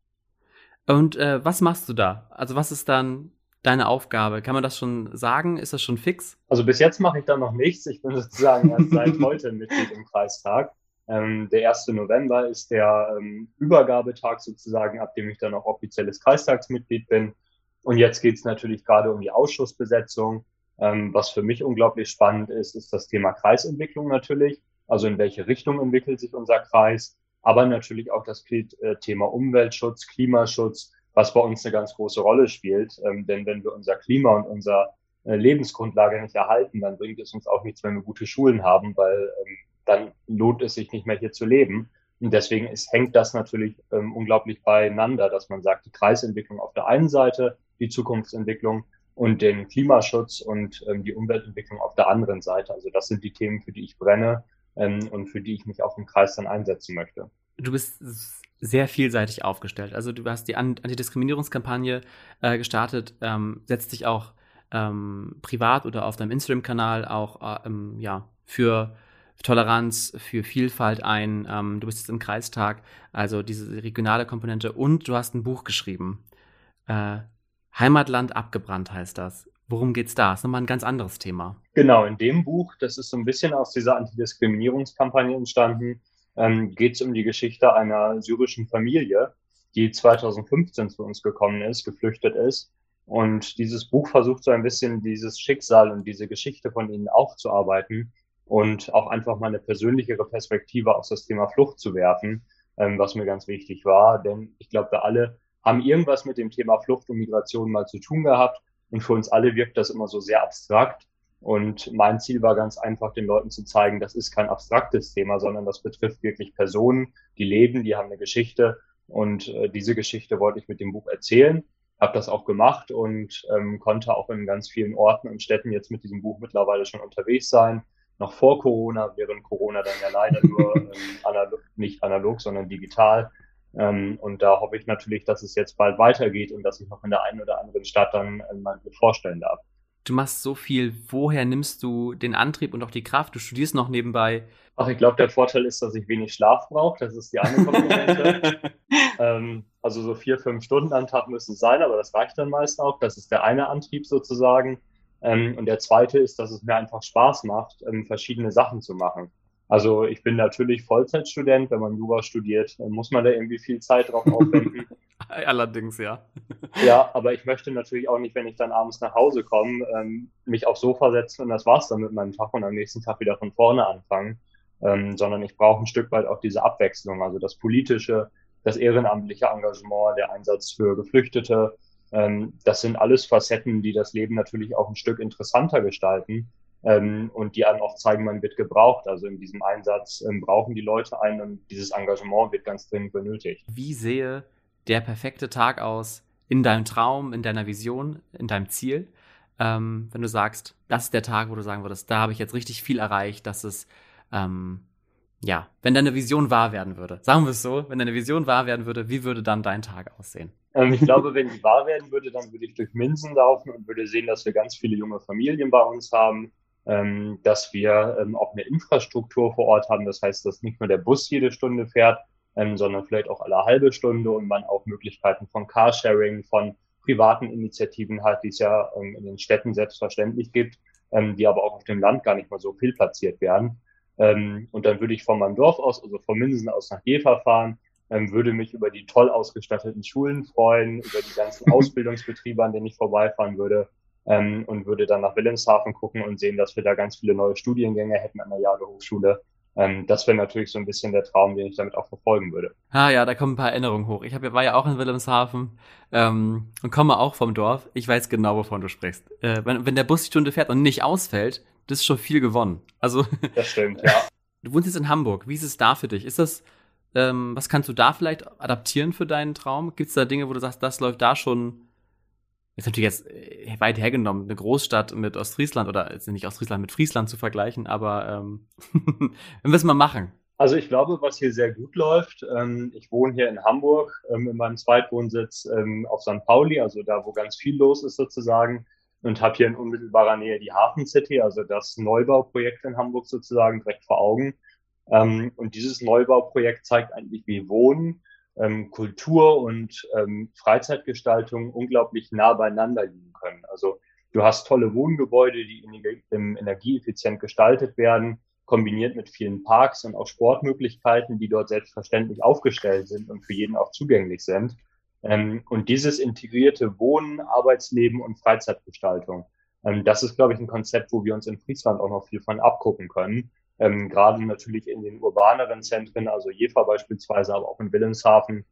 Und äh, was machst du da? Also was ist dann deine Aufgabe? Kann man das schon sagen? Ist das schon fix? Also bis jetzt mache ich da noch nichts. Ich bin sozusagen erst seit heute Mitglied im Kreistag. Ähm, der 1. November ist der ähm, Übergabetag sozusagen, ab dem ich dann auch offizielles Kreistagsmitglied bin. Und jetzt geht es natürlich gerade um die Ausschussbesetzung. Ähm, was für mich unglaublich spannend ist, ist das Thema Kreisentwicklung natürlich. Also in welche Richtung entwickelt sich unser Kreis? Aber natürlich auch das äh, Thema Umweltschutz, Klimaschutz, was bei uns eine ganz große Rolle spielt. Ähm, denn wenn wir unser Klima und unser äh, Lebensgrundlage nicht erhalten, dann bringt es uns auch nichts, wenn wir gute Schulen haben, weil ähm, dann lohnt es sich nicht mehr hier zu leben. Und deswegen ist, hängt das natürlich ähm, unglaublich beieinander, dass man sagt, die Kreisentwicklung auf der einen Seite, die Zukunftsentwicklung und den Klimaschutz und ähm, die Umweltentwicklung auf der anderen Seite. Also das sind die Themen, für die ich brenne ähm, und für die ich mich auch im Kreis dann einsetzen möchte. Du bist sehr vielseitig aufgestellt. Also du hast die Antidiskriminierungskampagne äh, gestartet, ähm, setzt dich auch ähm, privat oder auf deinem Instagram-Kanal auch äh, ja, für Toleranz, für Vielfalt ein. Ähm, du bist jetzt im Kreistag, also diese regionale Komponente und du hast ein Buch geschrieben. Äh, Heimatland abgebrannt heißt das. Worum geht's da? Das ist nochmal ein ganz anderes Thema. Genau, in dem Buch, das ist so ein bisschen aus dieser Antidiskriminierungskampagne entstanden, ähm, geht es um die Geschichte einer syrischen Familie, die 2015 zu uns gekommen ist, geflüchtet ist. Und dieses Buch versucht so ein bisschen dieses Schicksal und diese Geschichte von ihnen aufzuarbeiten und auch einfach mal eine persönlichere Perspektive auf das Thema Flucht zu werfen, ähm, was mir ganz wichtig war. Denn ich glaube, wir alle haben irgendwas mit dem Thema Flucht und Migration mal zu tun gehabt. Und für uns alle wirkt das immer so sehr abstrakt. Und mein Ziel war ganz einfach, den Leuten zu zeigen, das ist kein abstraktes Thema, sondern das betrifft wirklich Personen, die leben, die haben eine Geschichte. Und äh, diese Geschichte wollte ich mit dem Buch erzählen, habe das auch gemacht und ähm, konnte auch in ganz vielen Orten und Städten jetzt mit diesem Buch mittlerweile schon unterwegs sein. Noch vor Corona, während Corona dann ja leider nur ähm, analog, nicht analog, sondern digital. Ähm, und da hoffe ich natürlich, dass es jetzt bald weitergeht und dass ich noch in der einen oder anderen Stadt dann äh, mal vorstellen darf du machst so viel, woher nimmst du den Antrieb und auch die Kraft? Du studierst noch nebenbei. Ach, ich glaube, der Vorteil ist, dass ich wenig Schlaf brauche. Das ist die eine Komponente. ähm, also so vier, fünf Stunden am Tag müssen es sein, aber das reicht dann meist auch. Das ist der eine Antrieb sozusagen. Ähm, und der zweite ist, dass es mir einfach Spaß macht, ähm, verschiedene Sachen zu machen. Also ich bin natürlich Vollzeitstudent. Wenn man Jura studiert, dann muss man da irgendwie viel Zeit drauf aufwenden. Allerdings, ja. Ja, aber ich möchte natürlich auch nicht, wenn ich dann abends nach Hause komme, ähm, mich aufs Sofa setzen und das war's dann mit meinem Tag und am nächsten Tag wieder von vorne anfangen, ähm, sondern ich brauche ein Stück weit auch diese Abwechslung, also das politische, das ehrenamtliche Engagement, der Einsatz für Geflüchtete. Ähm, das sind alles Facetten, die das Leben natürlich auch ein Stück interessanter gestalten ähm, und die einem auch zeigen, man wird gebraucht. Also in diesem Einsatz ähm, brauchen die Leute einen und dieses Engagement wird ganz dringend benötigt. Wie sehe der perfekte Tag aus in deinem Traum, in deiner Vision, in deinem Ziel? Wenn du sagst, das ist der Tag, wo du sagen würdest, da habe ich jetzt richtig viel erreicht, dass es ähm, ja, wenn deine Vision wahr werden würde, sagen wir es so, wenn deine Vision wahr werden würde, wie würde dann dein Tag aussehen? Ähm, ich glaube, wenn die wahr werden würde, dann würde ich durch Minsen laufen und würde sehen, dass wir ganz viele junge Familien bei uns haben, ähm, dass wir ähm, auch eine Infrastruktur vor Ort haben. Das heißt, dass nicht nur der Bus jede Stunde fährt, ähm, sondern vielleicht auch alle halbe Stunde und man auch Möglichkeiten von Carsharing, von privaten Initiativen hat, die es ja ähm, in den Städten selbstverständlich gibt, ähm, die aber auch auf dem Land gar nicht mal so viel platziert werden. Ähm, und dann würde ich von meinem Dorf aus, also von Minsen aus nach Jever fahren, ähm, würde mich über die toll ausgestatteten Schulen freuen, über die ganzen Ausbildungsbetriebe, an denen ich vorbeifahren würde ähm, und würde dann nach Wilhelmshaven gucken und sehen, dass wir da ganz viele neue Studiengänge hätten an der Jade Hochschule. Ähm, das wäre natürlich so ein bisschen der Traum, den ich damit auch verfolgen würde. Ah ja, da kommen ein paar Erinnerungen hoch. Ich hab, war ja auch in Wilhelmshaven ähm, und komme auch vom Dorf. Ich weiß genau, wovon du sprichst. Äh, wenn, wenn der Bus die Stunde fährt und nicht ausfällt, das ist schon viel gewonnen. Also das stimmt, ja. Du wohnst jetzt in Hamburg. Wie ist es da für dich? Ist das, ähm, was kannst du da vielleicht adaptieren für deinen Traum? Gibt es da Dinge, wo du sagst, das läuft da schon ist natürlich jetzt äh, weit hergenommen, eine Großstadt mit Ostfriesland oder ist nicht Ostfriesland mit Friesland zu vergleichen, aber ähm, wir es mal machen. Also ich glaube, was hier sehr gut läuft, ähm, ich wohne hier in Hamburg ähm, in meinem Zweitwohnsitz ähm, auf St. Pauli, also da, wo ganz viel los ist sozusagen und habe hier in unmittelbarer Nähe die Hafen City, also das Neubauprojekt in Hamburg sozusagen direkt vor Augen. Ähm, und dieses Neubauprojekt zeigt eigentlich, wie Wohnen ähm, Kultur und ähm, Freizeitgestaltung unglaublich nah beieinander liegen können. Also du hast tolle Wohngebäude, die energieeffizient gestaltet werden, kombiniert mit vielen Parks und auch Sportmöglichkeiten, die dort selbstverständlich aufgestellt sind und für jeden auch zugänglich sind. Ähm, und dieses integrierte Wohnen, Arbeitsleben und Freizeitgestaltung, ähm, das ist, glaube ich, ein Konzept, wo wir uns in Friesland auch noch viel von abgucken können ähm, gerade natürlich in den urbaneren Zentren, also Jever beispielsweise, aber auch in Wilhelmshaven.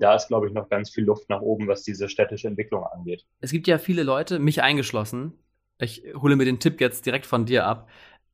Da ist, glaube ich, noch ganz viel Luft nach oben, was diese städtische Entwicklung angeht. Es gibt ja viele Leute, mich eingeschlossen, ich hole mir den Tipp jetzt direkt von dir ab,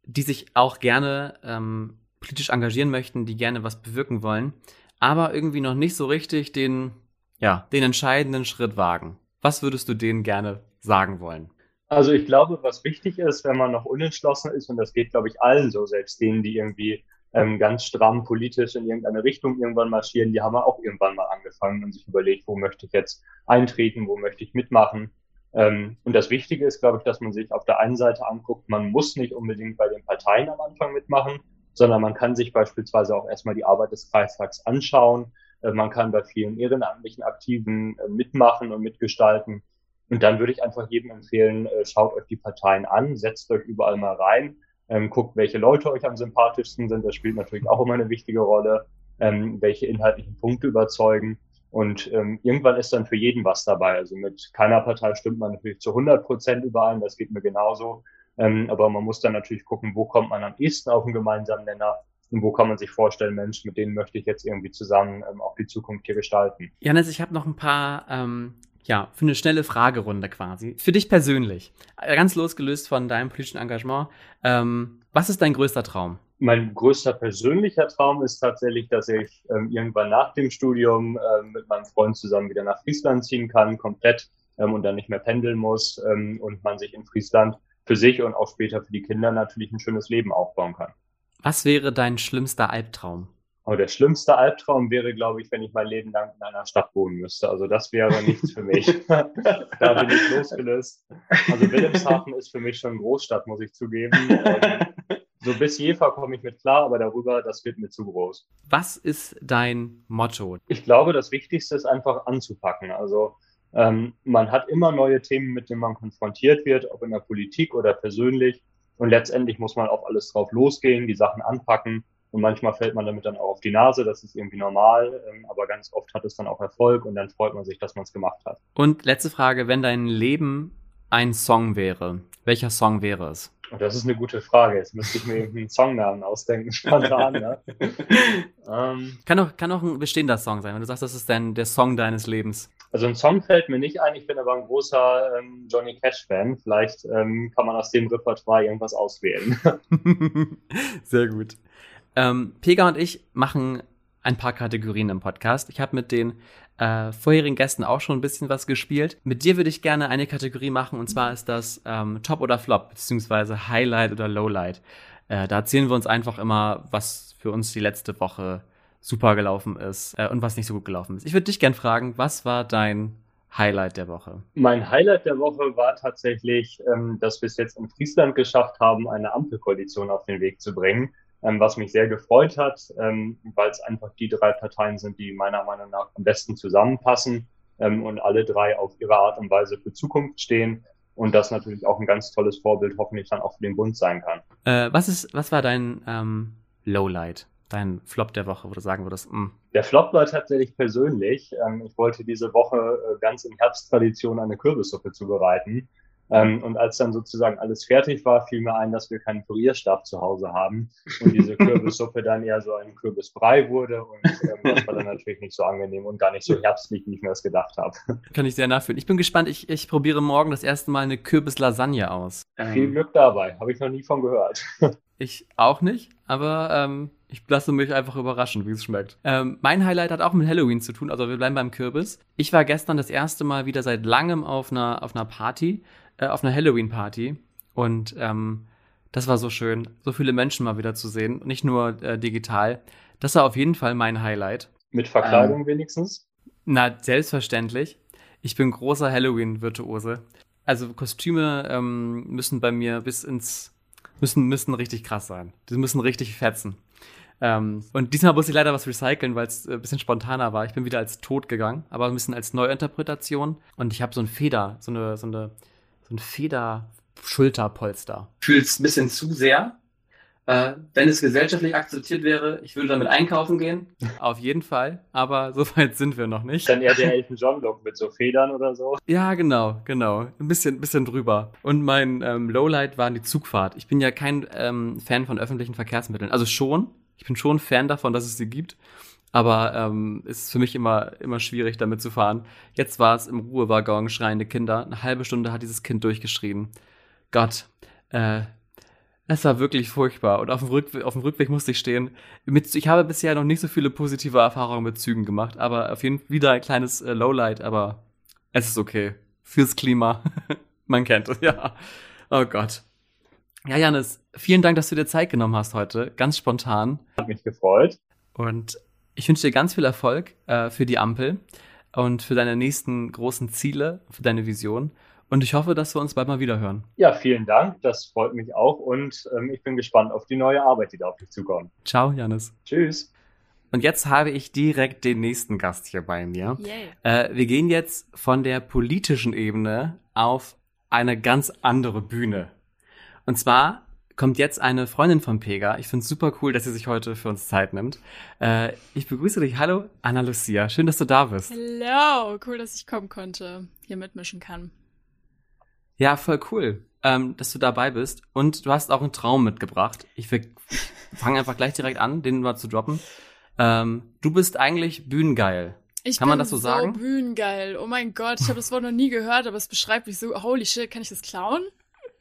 die sich auch gerne ähm, politisch engagieren möchten, die gerne was bewirken wollen, aber irgendwie noch nicht so richtig den, ja, den entscheidenden Schritt wagen. Was würdest du denen gerne sagen wollen? Also ich glaube, was wichtig ist, wenn man noch unentschlossen ist, und das geht, glaube ich, allen so, selbst denen, die irgendwie ähm, ganz stramm politisch in irgendeine Richtung irgendwann marschieren, die haben auch irgendwann mal angefangen und sich überlegt, wo möchte ich jetzt eintreten, wo möchte ich mitmachen. Ähm, und das Wichtige ist, glaube ich, dass man sich auf der einen Seite anguckt, man muss nicht unbedingt bei den Parteien am Anfang mitmachen, sondern man kann sich beispielsweise auch erstmal die Arbeit des Kreistags anschauen. Äh, man kann bei vielen ehrenamtlichen Aktiven äh, mitmachen und mitgestalten. Und dann würde ich einfach jedem empfehlen, äh, schaut euch die Parteien an, setzt euch überall mal rein ähm, guckt, welche Leute euch am sympathischsten sind. Das spielt natürlich auch immer eine wichtige Rolle. Ähm, welche inhaltlichen Punkte überzeugen. Und ähm, irgendwann ist dann für jeden was dabei. Also mit keiner Partei stimmt man natürlich zu 100 Prozent überein, das geht mir genauso. Aber man muss dann natürlich gucken, wo kommt man am ehesten auf einen gemeinsamen Nenner und wo kann man sich vorstellen, Mensch, mit denen möchte ich jetzt irgendwie zusammen ähm, auch die Zukunft hier gestalten. Janis, ich habe noch ein paar, ähm, ja, für eine schnelle Fragerunde quasi. Für dich persönlich, ganz losgelöst von deinem politischen Engagement, ähm, was ist dein größter Traum? Mein größter persönlicher Traum ist tatsächlich, dass ich ähm, irgendwann nach dem Studium ähm, mit meinem Freund zusammen wieder nach Friesland ziehen kann, komplett ähm, und dann nicht mehr pendeln muss und man sich in Friesland für sich und auch später für die Kinder natürlich ein schönes Leben aufbauen kann. Was wäre dein schlimmster Albtraum? Oh, der schlimmste Albtraum wäre, glaube ich, wenn ich mein Leben lang in einer Stadt wohnen müsste. Also das wäre nichts für mich. da bin ich losgelöst. Also Wilhelmshaven ist für mich schon Großstadt, muss ich zugeben. Ähm, so bis Jever komme ich mit klar, aber darüber, das wird mir zu groß. Was ist dein Motto? Ich glaube, das Wichtigste ist einfach anzupacken. Also ähm, man hat immer neue Themen, mit denen man konfrontiert wird, ob in der Politik oder persönlich. Und letztendlich muss man auf alles drauf losgehen, die Sachen anpacken. Und manchmal fällt man damit dann auch auf die Nase, das ist irgendwie normal, ähm, aber ganz oft hat es dann auch Erfolg und dann freut man sich, dass man es gemacht hat. Und letzte Frage, wenn dein Leben ein Song wäre, welcher Song wäre es? Das ist eine gute Frage. Jetzt müsste ich mir einen Songnamen ausdenken, spontan. ne? ähm, kann, auch, kann auch ein bestehender Song sein, wenn du sagst, das ist dein, der Song deines Lebens. Also ein Song fällt mir nicht ein, ich bin aber ein großer ähm, Johnny Cash-Fan. Vielleicht ähm, kann man aus dem Repertoire irgendwas auswählen. Sehr gut. Ähm, Pega und ich machen ein paar Kategorien im Podcast. Ich habe mit den äh, vorherigen Gästen auch schon ein bisschen was gespielt. Mit dir würde ich gerne eine Kategorie machen und zwar ist das ähm, Top oder Flop, beziehungsweise Highlight oder Lowlight. Äh, da erzählen wir uns einfach immer, was für uns die letzte Woche super gelaufen ist äh, und was nicht so gut gelaufen ist. Ich würde dich gern fragen, was war dein Highlight der Woche? Mein Highlight der Woche war tatsächlich, ähm, dass wir es jetzt in Friesland geschafft haben, eine Ampelkoalition auf den Weg zu bringen ähm, was mich sehr gefreut hat, ähm, weil es einfach die drei Parteien sind, die meiner Meinung nach am besten zusammenpassen ähm, und alle drei auf ihre Art und Weise für Zukunft stehen und das natürlich auch ein ganz tolles Vorbild hoffentlich dann auch für den Bund sein kann. Äh, was ist, was war dein Lowlight? Dein Flop der Woche, wo du sagen würdest, mh. Mm. Der Flop war tatsächlich persönlich. Ähm, ich wollte diese Woche äh, ganz in Herbsttradition eine Kürbissuppe zubereiten ähm, und als dann sozusagen alles fertig war, fiel mir ein, dass wir keinen Pürierstab zu Hause haben und diese Kürbissuppe dann eher so ein Kürbisbrei wurde und ähm, das war dann natürlich nicht so angenehm und gar nicht so herbstlich, wie ich mir das gedacht habe. Kann ich sehr nachfühlen. Ich bin gespannt. Ich, ich probiere morgen das erste Mal eine Kürbislasagne aus. Viel Glück dabei. Habe ich noch nie von gehört. ich auch nicht, aber ähm, ich lasse mich einfach überraschen, wie es schmeckt. Ähm, mein Highlight hat auch mit Halloween zu tun, also wir bleiben beim Kürbis. Ich war gestern das erste Mal wieder seit langem auf einer, auf einer Party äh, auf einer Halloween-Party und ähm, das war so schön, so viele Menschen mal wieder zu sehen, nicht nur äh, digital. Das war auf jeden Fall mein Highlight. Mit Verkleidung ähm, wenigstens? Na, selbstverständlich. Ich bin großer Halloween-Virtuose. Also Kostüme ähm, müssen bei mir bis ins müssen müssen richtig krass sein. Die müssen richtig fetzen. Ähm, und diesmal muss ich leider was recyceln, weil es ein bisschen spontaner war. Ich bin wieder als tot gegangen, aber ein bisschen als Neuinterpretation. Und ich habe so ein Feder, so eine so eine so ein Feder-Schulterpolster. Fühlst ein bisschen zu sehr. Äh, wenn es gesellschaftlich akzeptiert wäre, ich würde damit einkaufen gehen. Auf jeden Fall. Aber so weit sind wir noch nicht. Dann eher der Elton John Look mit so Federn oder so. Ja, genau, genau. Ein bisschen, bisschen drüber. Und mein ähm, Lowlight war die Zugfahrt. Ich bin ja kein ähm, Fan von öffentlichen Verkehrsmitteln. Also schon. Ich bin schon Fan davon, dass es sie gibt. Aber ähm, ist für mich immer, immer schwierig, damit zu fahren. Jetzt war es im Ruhewaggon schreiende Kinder. Eine halbe Stunde hat dieses Kind durchgeschrien. Gott, äh, es war wirklich furchtbar. Und auf dem, Rückweg, auf dem Rückweg musste ich stehen. Mit, ich habe bisher noch nicht so viele positive Erfahrungen mit Zügen gemacht, aber auf jeden Fall wieder ein kleines äh, Lowlight, aber es ist okay. Fürs Klima. Man kennt es, ja. Oh Gott. Ja, Janis, vielen Dank, dass du dir Zeit genommen hast heute. Ganz spontan. Hat mich gefreut. Und ich wünsche dir ganz viel Erfolg äh, für die Ampel und für deine nächsten großen Ziele, für deine Vision. Und ich hoffe, dass wir uns bald mal wieder hören. Ja, vielen Dank. Das freut mich auch. Und ähm, ich bin gespannt auf die neue Arbeit, die da auf dich zukommt. Ciao, Janis. Tschüss. Und jetzt habe ich direkt den nächsten Gast hier bei mir. Äh, wir gehen jetzt von der politischen Ebene auf eine ganz andere Bühne. Und zwar kommt jetzt eine Freundin von Pega. Ich finde es super cool, dass sie sich heute für uns Zeit nimmt. Äh, ich begrüße dich. Hallo, Anna Lucia. Schön, dass du da bist. Hallo, cool, dass ich kommen konnte, hier mitmischen kann. Ja, voll cool, ähm, dass du dabei bist. Und du hast auch einen Traum mitgebracht. Ich, ich fange einfach gleich direkt an, den mal zu droppen. Ähm, du bist eigentlich bühnengeil. Ich kann man das so sagen? So bühnengeil. Oh mein Gott, ich habe das Wort noch nie gehört, aber es beschreibt mich so. Holy shit, kann ich das klauen?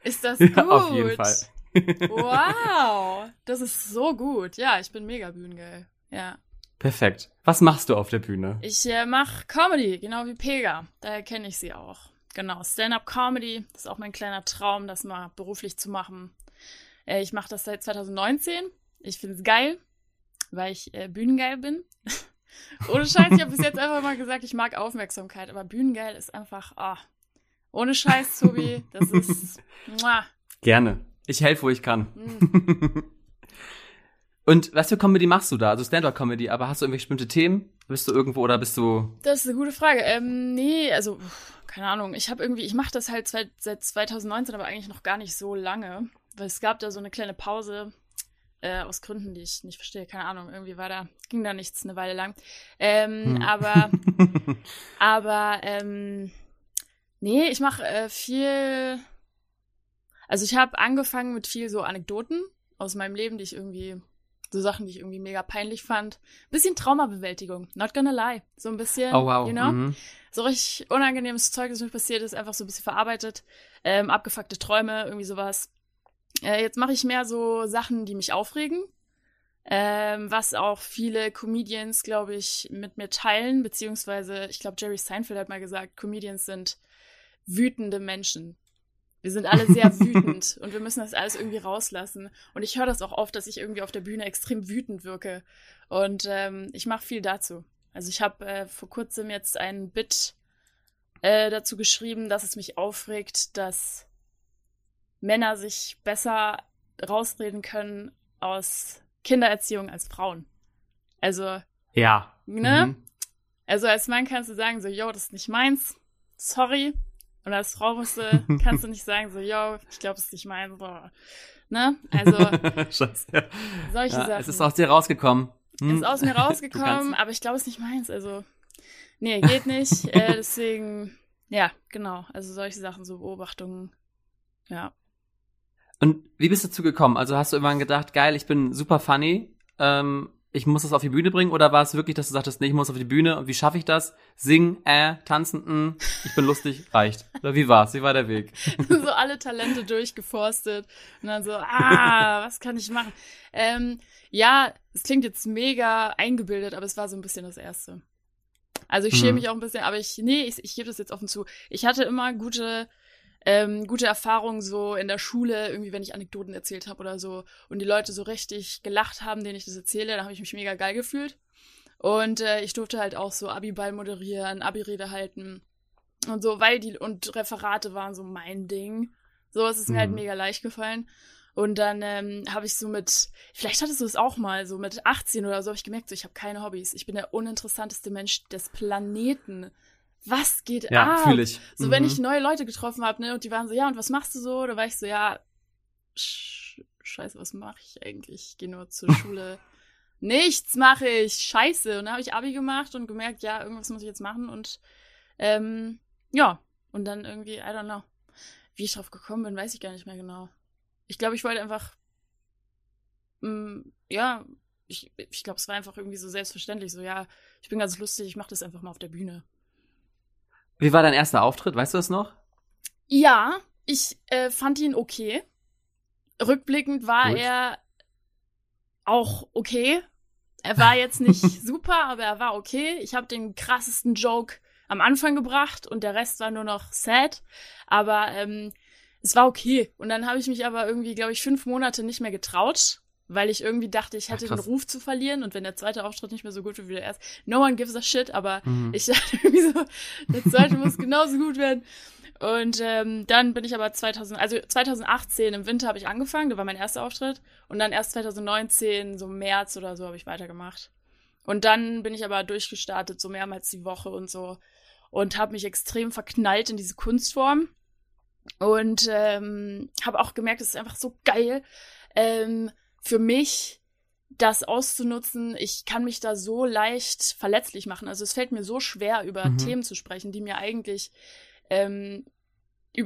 Ist das gut? Ja, auf jeden Fall. wow, das ist so gut. Ja, ich bin mega bühnengeil. Ja. Perfekt. Was machst du auf der Bühne? Ich äh, mache Comedy, genau wie Pega. Daher kenne ich sie auch. Genau, Stand-up-Comedy. Das ist auch mein kleiner Traum, das mal beruflich zu machen. Äh, ich mache das seit 2019. Ich finde es geil, weil ich äh, bühnengeil bin. Ohne Scheiß, ich habe bis jetzt einfach mal gesagt, ich mag Aufmerksamkeit, aber bühnengeil ist einfach, ah. Ohne Scheiß, Tobi, das ist. Gerne. Ich helfe, wo ich kann. Mhm. Und was für Comedy machst du da? Also Stand-up-Comedy, aber hast du irgendwelche bestimmte Themen? Bist du irgendwo oder bist du. Das ist eine gute Frage. Ähm, nee, also, keine Ahnung. Ich habe irgendwie, ich mache das halt seit, seit 2019, aber eigentlich noch gar nicht so lange. Weil es gab da so eine kleine Pause, äh, aus Gründen, die ich nicht verstehe. Keine Ahnung, irgendwie war da, ging da nichts eine Weile lang. Ähm, hm. Aber, aber, ähm, nee, ich mache äh, viel. Also ich habe angefangen mit viel so Anekdoten aus meinem Leben, die ich irgendwie so Sachen, die ich irgendwie mega peinlich fand. Bisschen Traumabewältigung, not gonna lie. So ein bisschen, oh, wow. you know? Mhm. So richtig unangenehmes Zeug, das mir passiert ist, einfach so ein bisschen verarbeitet. Ähm, abgefuckte Träume, irgendwie sowas. Äh, jetzt mache ich mehr so Sachen, die mich aufregen. Ähm, was auch viele Comedians, glaube ich, mit mir teilen, beziehungsweise, ich glaube, Jerry Seinfeld hat mal gesagt, Comedians sind wütende Menschen. Wir sind alle sehr wütend und wir müssen das alles irgendwie rauslassen. Und ich höre das auch oft, dass ich irgendwie auf der Bühne extrem wütend wirke. Und ähm, ich mache viel dazu. Also ich habe äh, vor kurzem jetzt ein Bit äh, dazu geschrieben, dass es mich aufregt, dass Männer sich besser rausreden können aus Kindererziehung als Frauen. Also. Ja. Ne? Mhm. Also als Mann kannst du sagen, so, yo, das ist nicht meins. Sorry. Und als Frau musst du, kannst du nicht sagen, so, yo, ich glaube, es ist nicht meins. So. Ne? Also. Scheiße. Ja. Solche ja, Sachen. Es ist aus dir rausgekommen. Hm. Ist aus mir rausgekommen, aber ich glaube, es ist nicht meins. Also. Nee, geht nicht. äh, deswegen, ja, genau. Also solche Sachen, so Beobachtungen. Ja. Und wie bist du dazu gekommen? Also hast du irgendwann gedacht, geil, ich bin super funny, ähm, ich muss das auf die Bühne bringen? Oder war es wirklich, dass du sagtest, nee, ich muss auf die Bühne und wie schaffe ich das? Singen, äh, tanzen, mh, mm, ich bin lustig, reicht. Oder wie war's? Wie war der Weg? so alle Talente durchgeforstet und dann so, ah, was kann ich machen? Ähm, ja, es klingt jetzt mega eingebildet, aber es war so ein bisschen das Erste. Also ich schäme mhm. mich auch ein bisschen, aber ich, nee, ich, ich gebe das jetzt offen zu. Ich hatte immer gute ähm, gute Erfahrungen so in der Schule, irgendwie, wenn ich Anekdoten erzählt habe oder so und die Leute so richtig gelacht haben, denen ich das erzähle, da habe ich mich mega geil gefühlt. Und äh, ich durfte halt auch so Abi-Ball moderieren, Abi-Rede halten und so, weil die und Referate waren so mein Ding. So ist es mhm. mir halt mhm. mega leicht gefallen. Und dann ähm, habe ich so mit, vielleicht hattest du es auch mal, so mit 18 oder so, habe ich gemerkt, so ich habe keine Hobbys. Ich bin der uninteressanteste Mensch des Planeten was geht ja, ab? Fühl ich. So, mhm. wenn ich neue Leute getroffen habe, ne, und die waren so, ja, und was machst du so? Da war ich so, ja, sch scheiße, was mache ich eigentlich? Ich gehe nur zur Schule. Nichts mache ich, scheiße. Und dann habe ich Abi gemacht und gemerkt, ja, irgendwas muss ich jetzt machen und ähm, ja, und dann irgendwie, I don't know. Wie ich drauf gekommen bin, weiß ich gar nicht mehr genau. Ich glaube, ich wollte einfach, mh, mm, ja, ich, ich glaube, es war einfach irgendwie so selbstverständlich, so, ja, ich bin ganz lustig, ich mache das einfach mal auf der Bühne. Wie war dein erster Auftritt? Weißt du das noch? Ja, ich äh, fand ihn okay. Rückblickend war Gut. er auch okay. Er war jetzt nicht super, aber er war okay. Ich habe den krassesten Joke am Anfang gebracht und der Rest war nur noch sad. Aber ähm, es war okay. Und dann habe ich mich aber irgendwie, glaube ich, fünf Monate nicht mehr getraut, weil ich irgendwie dachte, ich hätte Ach, den Ruf zu verlieren und wenn der zweite Auftritt nicht mehr so gut wird wie der erste, no one gives a shit, aber mhm. ich dachte irgendwie so, der zweite muss genauso gut werden. Und ähm, dann bin ich aber 2000, also 2018 im Winter habe ich angefangen, da war mein erster Auftritt und dann erst 2019, so März oder so, habe ich weitergemacht. Und dann bin ich aber durchgestartet, so mehrmals die Woche und so und habe mich extrem verknallt in diese Kunstform Und ähm, habe auch gemerkt, es ist einfach so geil ähm, für mich, das auszunutzen. Ich kann mich da so leicht verletzlich machen. Also es fällt mir so schwer, über mhm. Themen zu sprechen, die mir eigentlich ähm,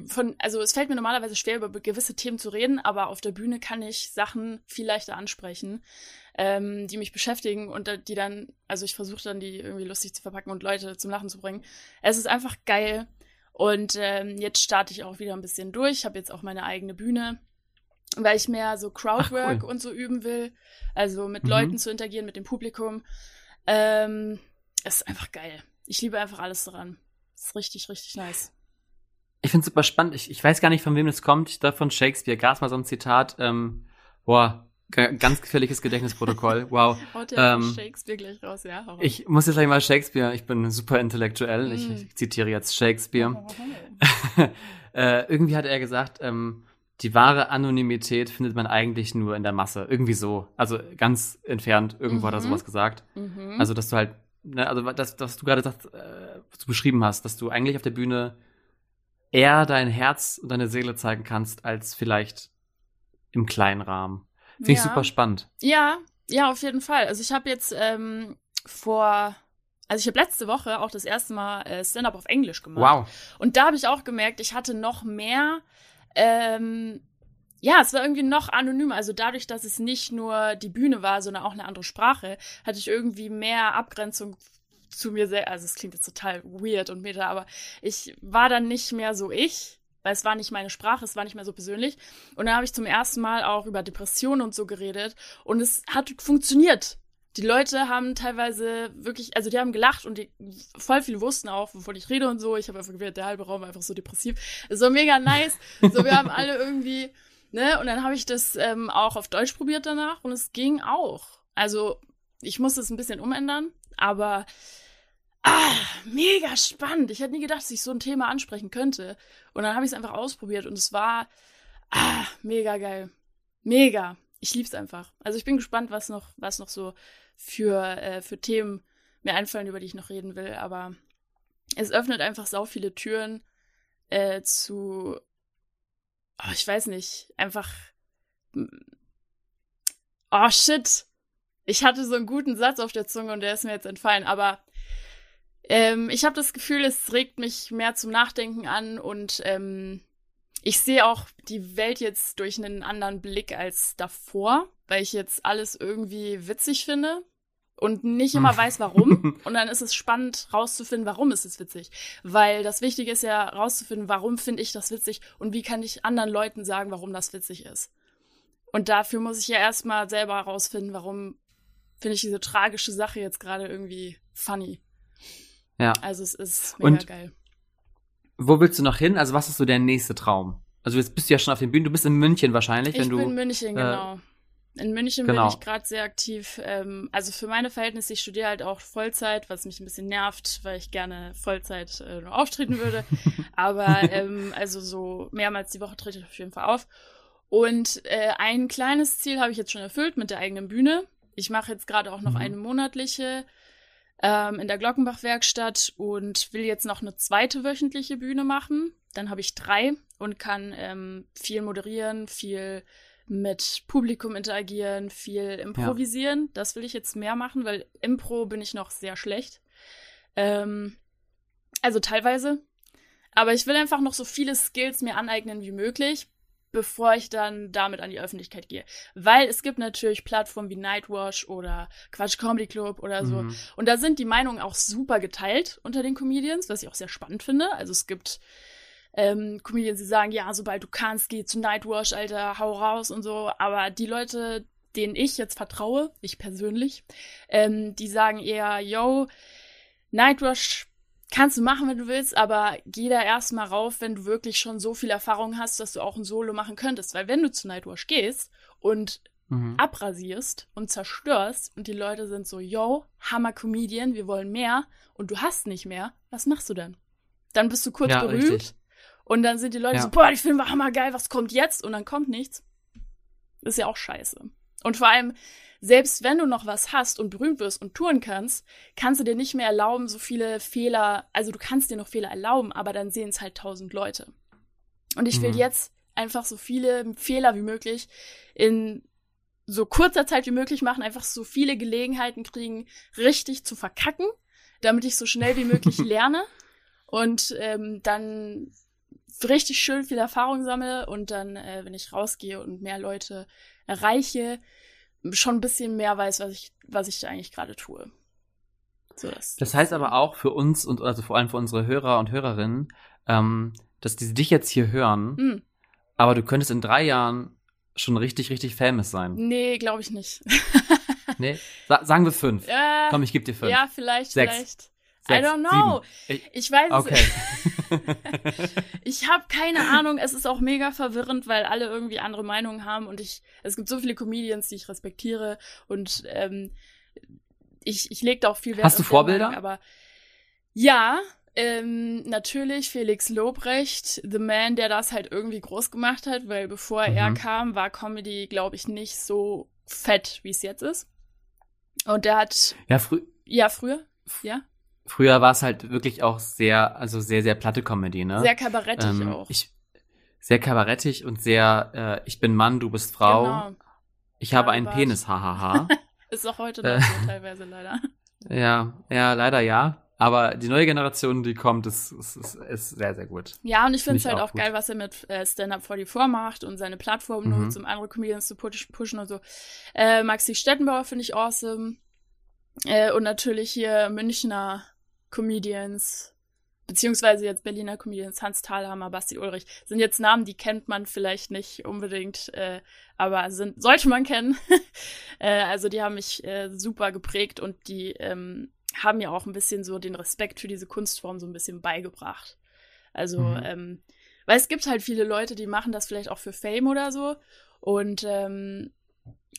von, also es fällt mir normalerweise schwer, über gewisse Themen zu reden, aber auf der Bühne kann ich Sachen viel leichter ansprechen, ähm, die mich beschäftigen und die dann, also ich versuche dann, die irgendwie lustig zu verpacken und Leute zum Lachen zu bringen. Es ist einfach geil. Und ähm, jetzt starte ich auch wieder ein bisschen durch. Ich habe jetzt auch meine eigene Bühne, weil ich mehr so Crowdwork cool. und so üben will. Also mit mhm. Leuten zu interagieren, mit dem Publikum. Ähm, es ist einfach geil. Ich liebe einfach alles daran. Es ist richtig, richtig nice. Ich finde es super spannend. Ich, ich weiß gar nicht, von wem das kommt. Ich glaube von Shakespeare. Gab mal so ein Zitat. Ähm, boah, ganz gefährliches Gedächtnisprotokoll. Wow. Haut ja ähm, Shakespeare gleich raus, ja. Warum? Ich muss jetzt gleich mal Shakespeare. Ich bin super intellektuell. Mm. Ich, ich, zitiere jetzt Shakespeare. äh, irgendwie hat er gesagt, ähm, die wahre Anonymität findet man eigentlich nur in der Masse. Irgendwie so. Also ganz entfernt. Irgendwo mhm. hat er mhm. sowas gesagt. Mhm. Also, dass du halt, ne, also das, was du gerade äh, was du beschrieben hast, dass du eigentlich auf der Bühne eher dein Herz und deine Seele zeigen kannst, als vielleicht im kleinen Rahmen. Finde ja. ich super spannend. Ja, ja, auf jeden Fall. Also ich habe jetzt ähm, vor, also ich habe letzte Woche auch das erste Mal äh, Stand-up auf Englisch gemacht. Wow. Und da habe ich auch gemerkt, ich hatte noch mehr, ähm, ja, es war irgendwie noch anonymer. Also dadurch, dass es nicht nur die Bühne war, sondern auch eine andere Sprache, hatte ich irgendwie mehr Abgrenzung zu mir sehr, also es klingt jetzt total weird und meta, aber ich war dann nicht mehr so ich, weil es war nicht meine Sprache, es war nicht mehr so persönlich. Und dann habe ich zum ersten Mal auch über Depressionen und so geredet und es hat funktioniert. Die Leute haben teilweise wirklich, also die haben gelacht und die, voll viele wussten auch, wovon ich rede und so. Ich habe einfach gewählt, der halbe Raum war einfach so depressiv. Es war mega nice. So, wir haben alle irgendwie, ne? Und dann habe ich das ähm, auch auf Deutsch probiert danach und es ging auch. Also ich musste es ein bisschen umändern, aber ah, mega spannend. Ich hätte nie gedacht, dass ich so ein Thema ansprechen könnte. Und dann habe ich es einfach ausprobiert und es war ah, mega geil. Mega. Ich lieb's einfach. Also ich bin gespannt, was noch, was noch so für, äh, für Themen mir einfallen, über die ich noch reden will. Aber es öffnet einfach sau viele Türen äh, zu, oh, ich weiß nicht, einfach. Oh shit. Ich hatte so einen guten Satz auf der Zunge und der ist mir jetzt entfallen. Aber ähm, ich habe das Gefühl, es regt mich mehr zum Nachdenken an und ähm, ich sehe auch die Welt jetzt durch einen anderen Blick als davor, weil ich jetzt alles irgendwie witzig finde und nicht immer weiß, warum. Und dann ist es spannend rauszufinden, warum ist es witzig. Weil das Wichtige ist ja rauszufinden, warum finde ich das witzig und wie kann ich anderen Leuten sagen, warum das witzig ist. Und dafür muss ich ja erstmal selber herausfinden, warum finde ich diese tragische Sache jetzt gerade irgendwie funny. Ja. Also es ist mega Und geil. Wo willst du noch hin? Also was ist so der nächste Traum? Also jetzt bist du ja schon auf den Bühnen, du bist in München wahrscheinlich, ich wenn du. Ich bin in München, äh, genau. In München genau. bin ich gerade sehr aktiv. Ähm, also für meine Verhältnisse, ich studiere halt auch Vollzeit, was mich ein bisschen nervt, weil ich gerne Vollzeit äh, auftreten würde. Aber ähm, also so mehrmals die Woche trete ich auf jeden Fall auf. Und äh, ein kleines Ziel habe ich jetzt schon erfüllt mit der eigenen Bühne. Ich mache jetzt gerade auch noch mhm. eine monatliche ähm, in der Glockenbach-Werkstatt und will jetzt noch eine zweite wöchentliche Bühne machen. Dann habe ich drei und kann ähm, viel moderieren, viel mit Publikum interagieren, viel improvisieren. Ja. Das will ich jetzt mehr machen, weil Impro bin ich noch sehr schlecht. Ähm, also teilweise. Aber ich will einfach noch so viele Skills mir aneignen wie möglich, bevor ich dann damit an die Öffentlichkeit gehe. Weil es gibt natürlich Plattformen wie Nightwash oder Quatsch Comedy Club oder so. Mhm. Und da sind die Meinungen auch super geteilt unter den Comedians, was ich auch sehr spannend finde. Also es gibt ähm, Comedians, die sagen, ja, sobald du kannst, geh zu Nightwash, Alter, hau raus und so. Aber die Leute, denen ich jetzt vertraue, ich persönlich, ähm, die sagen eher, yo, Nightwash kannst du machen, wenn du willst, aber geh da erstmal rauf, wenn du wirklich schon so viel Erfahrung hast, dass du auch ein Solo machen könntest. Weil wenn du zu Nightwash gehst und mhm. abrasierst und zerstörst und die Leute sind so, yo, Hammer Comedian, wir wollen mehr und du hast nicht mehr, was machst du dann? Dann bist du kurz ja, berühmt richtig. und dann sind die Leute ja. so, boah, die Film war hammergeil, was kommt jetzt? Und dann kommt nichts. Ist ja auch scheiße. Und vor allem, selbst wenn du noch was hast und berühmt wirst und touren kannst, kannst du dir nicht mehr erlauben, so viele Fehler, also du kannst dir noch Fehler erlauben, aber dann sehen es halt tausend Leute. Und ich will Mhm. jetzt einfach so viele Fehler wie möglich in so kurzer Zeit wie möglich machen, einfach so viele Gelegenheiten kriegen, richtig zu verkacken, damit ich so schnell wie möglich lerne und ähm, dann richtig schön viel Erfahrung sammle und dann, äh, wenn ich rausgehe und mehr Leute erreiche, schon ein bisschen mehr weiß, was ich, was ich eigentlich gerade tue. So, das, Das heißt aber auch für uns und also vor allem für unsere Hörer und Hörerinnen, ähm, dass die dich jetzt hier hören, Hm, aber du könntest in drei Jahren schon richtig, richtig famous sein. nee, glaube ich nicht. Nee? Sa sagen wir fünf. Äh, Komm, ich geb dir fünf. ja, vielleicht, Sechs. vielleicht. Sechs, I don't know. sieben. Ich, weiß es okay. Ich habe keine Ahnung. Es ist auch mega verwirrend, weil alle irgendwie andere Meinungen haben und ich. Es gibt so viele Comedians, die ich respektiere und ähm, ich ich lege da auch viel Wert. Hast du Vorbilder? Meinung, aber ja, ähm, natürlich Felix Lobrecht, the man, der das halt irgendwie groß gemacht hat, weil bevor er Mhm. kam, war Comedy, glaube ich, nicht so fett, wie es jetzt ist. Und der hat ja, frü ja früher, ja, früher war es halt wirklich auch sehr, also sehr, sehr platte Comedy, ne? sehr kabarettig ähm, auch. Ich, sehr kabarettig und sehr, äh, ich bin Mann, du bist Frau. Genau. Ich habe einen. Penis, hahaha. Ist auch heute Äh. noch so teilweise leider. ja, ja, leider ja. Aber die neue Generation, die kommt, ist, ist, ist, ist sehr, sehr gut. Ja, und ich finde Find es halt auch gut. geil, was er mit äh, Stand-Up 44 macht und seine Plattform Mhm. nutzt, um andere Comedians zu push pushen und so. Äh, Maxi Stettenbauer finde ich awesome. Äh, und natürlich hier Münchner Comedians, beziehungsweise jetzt Berliner Comedians, Hans Thalhammer, Basti Ulrich, sind jetzt Namen, die kennt man vielleicht nicht unbedingt, äh, aber sind, sollte man kennen. äh, also die haben mich äh, super geprägt und die ähm, haben mir auch ein bisschen so den Respekt für diese Kunstform so ein bisschen beigebracht. Also, Mhm. ähm, weil es gibt halt viele Leute, die machen das vielleicht auch für Fame oder so. Und ähm,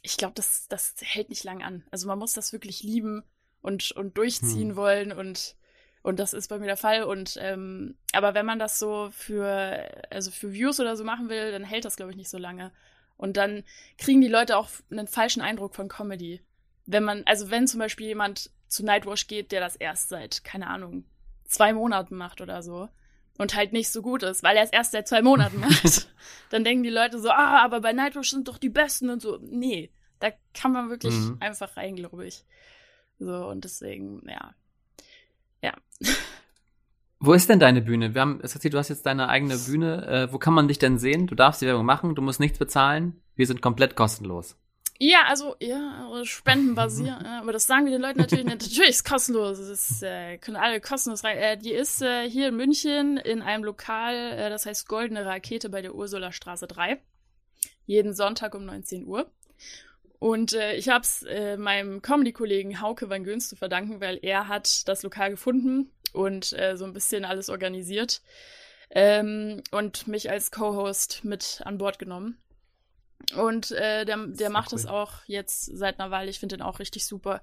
ich glaube, das, das hält nicht lang an. Also man muss das wirklich lieben und, und durchziehen Hm. wollen und, und das ist bei mir der Fall. Und ähm, aber wenn man das so für, also für Views oder so machen will, dann hält das, glaube ich, nicht so lange. Und dann kriegen die Leute auch einen falschen Eindruck von Comedy. Wenn man, also wenn zum Beispiel jemand zu Nightwash geht, der das erst seit, keine Ahnung, zwei Monaten macht oder so und halt nicht so gut ist, weil er es erst seit zwei Monaten macht, dann denken die Leute so, ah, aber bei Nightwash sind doch die Besten und so. Nee, da kann man wirklich Mhm. einfach rein, glaube ich. So, und deswegen, ja. Ja. Wo ist denn deine Bühne? Wir haben, erzählt, du hast jetzt deine eigene Bühne. Äh, wo kann man dich denn sehen? Du darfst die Werbung machen, du musst nichts bezahlen. Wir sind komplett kostenlos. Ja, also, ja, also Spenden basieren, ja, aber das sagen wir den Leuten natürlich nicht. Natürlich ist es kostenlos. Ist, äh, können alle kostenlos rein. Äh, die ist äh, hier in München in einem Lokal, äh, das heißt Goldene Rakete bei der Ursula Straße 3. Jeden Sonntag um 19 Uhr. Und äh, ich habe es äh, meinem Comedy-Kollegen Hauke van Göns zu verdanken, weil er hat das Lokal gefunden und äh, so ein bisschen alles organisiert ähm, und mich als Co-Host mit an Bord genommen. Und äh, der, der Sehr macht cool. es auch jetzt seit einer Weile. Ich finde den auch richtig super.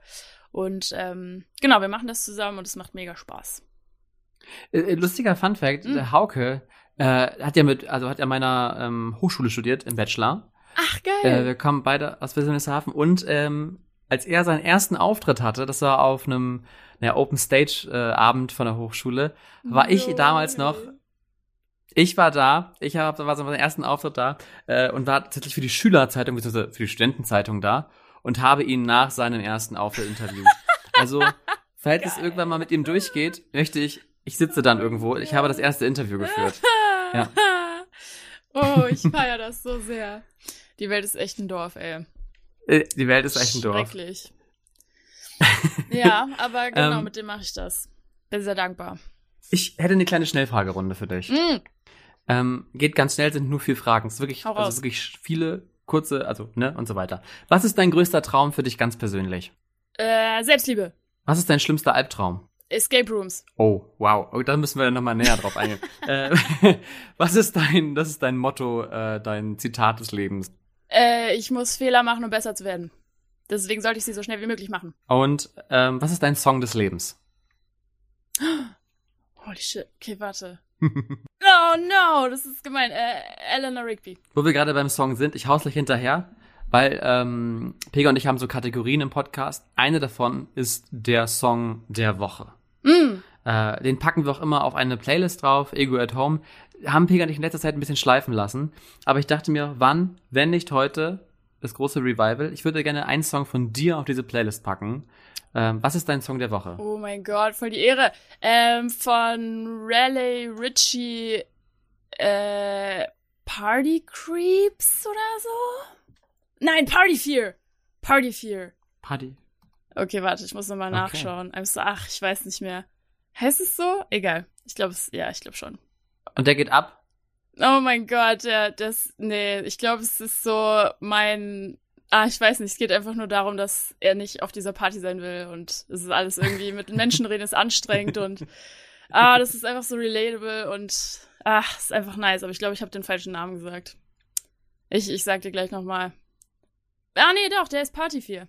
Und ähm, genau, wir machen das zusammen und es macht mega Spaß. Äh, äh, lustiger Fun Fact, Mhm. Hauke äh, hat ja mit, also hat ja meiner ähm, Hochschule studiert im Bachelor. Ach, Äh, geil. wir kommen beide aus Wilhelmshaven und ähm, als er seinen ersten Auftritt hatte, das war auf einem naja, Open Stage äh, Abend von der Hochschule, war ich Lol. damals noch Ich war da, ich hab, war so meinen ersten Auftritt da äh, und war tatsächlich für die Schülerzeitung, beziehungsweise für die Studentenzeitung da und habe ihn nach seinem ersten Auftritt interviewt. Also, falls es irgendwann mal mit ihm durchgeht, möchte ich, ich sitze dann irgendwo, ich habe das erste Interview geführt. Ja. oh, ich feiere das so sehr. Die Welt ist echt ein Dorf, ey. Äh, Die Welt ist echt ein Dorf. Schrecklich. ja, aber genau, Ähm, mit dem mache ich das. Bin sehr dankbar. Ich hätte eine kleine Schnellfragerunde für dich. Mm, Ähm, geht ganz schnell, sind nur vier Fragen. Es ist wirklich, also wirklich viele, kurze, also, ne, und so weiter. Was ist dein größter Traum für dich ganz persönlich? äh, Selbstliebe. Was ist dein schlimmster Albtraum? Escape Rooms. Oh, wow. Oh, da müssen wir nochmal näher drauf eingehen. äh, was ist dein, das ist dein Motto, äh, dein Zitat des Lebens? Äh, ich muss Fehler machen, um besser zu werden. Deswegen sollte ich sie so schnell wie möglich machen. Und ähm, was ist dein Song des Lebens? Holy shit. Okay, warte. Oh no, das ist gemein. Äh, Eleanor Rigby. Wo wir gerade beim Song sind, ich haus gleich hinterher, weil ähm, Pega und ich haben so Kategorien im Podcast. Eine davon ist der Song der Woche. Mm. Äh, den packen wir auch immer auf eine Playlist drauf, Ego at Home. Haben Pega dich in letzter Zeit ein bisschen schleifen lassen. Aber ich dachte mir, wann, wenn nicht heute, das große Revival. Ich würde gerne einen Song von dir auf diese Playlist packen. Ähm, was ist dein Song der Woche? Oh mein Gott, voll die Ehre. Ähm, von Raleigh Ritchie äh, Party Creeps oder so? Nein, Party Fear. Party Fear. Party. Okay, warte, ich muss nochmal Okay. nachschauen. Ach, ich weiß nicht mehr. Heißt es so? Egal. Ich glaube es, ja, ich glaube schon. Und der geht ab? Oh mein Gott, ja, das, nee, ich glaube, es ist so mein, ah, ich weiß nicht, es geht einfach nur darum, dass er nicht auf dieser Party sein will und es ist alles irgendwie mit Menschen reden ist anstrengend und, ah, das ist einfach so relatable und, ach, ist einfach nice, aber ich glaube, ich habe den falschen Namen gesagt. Ich, ich sag dir gleich nochmal. Ah, nee, doch, der ist Party 4.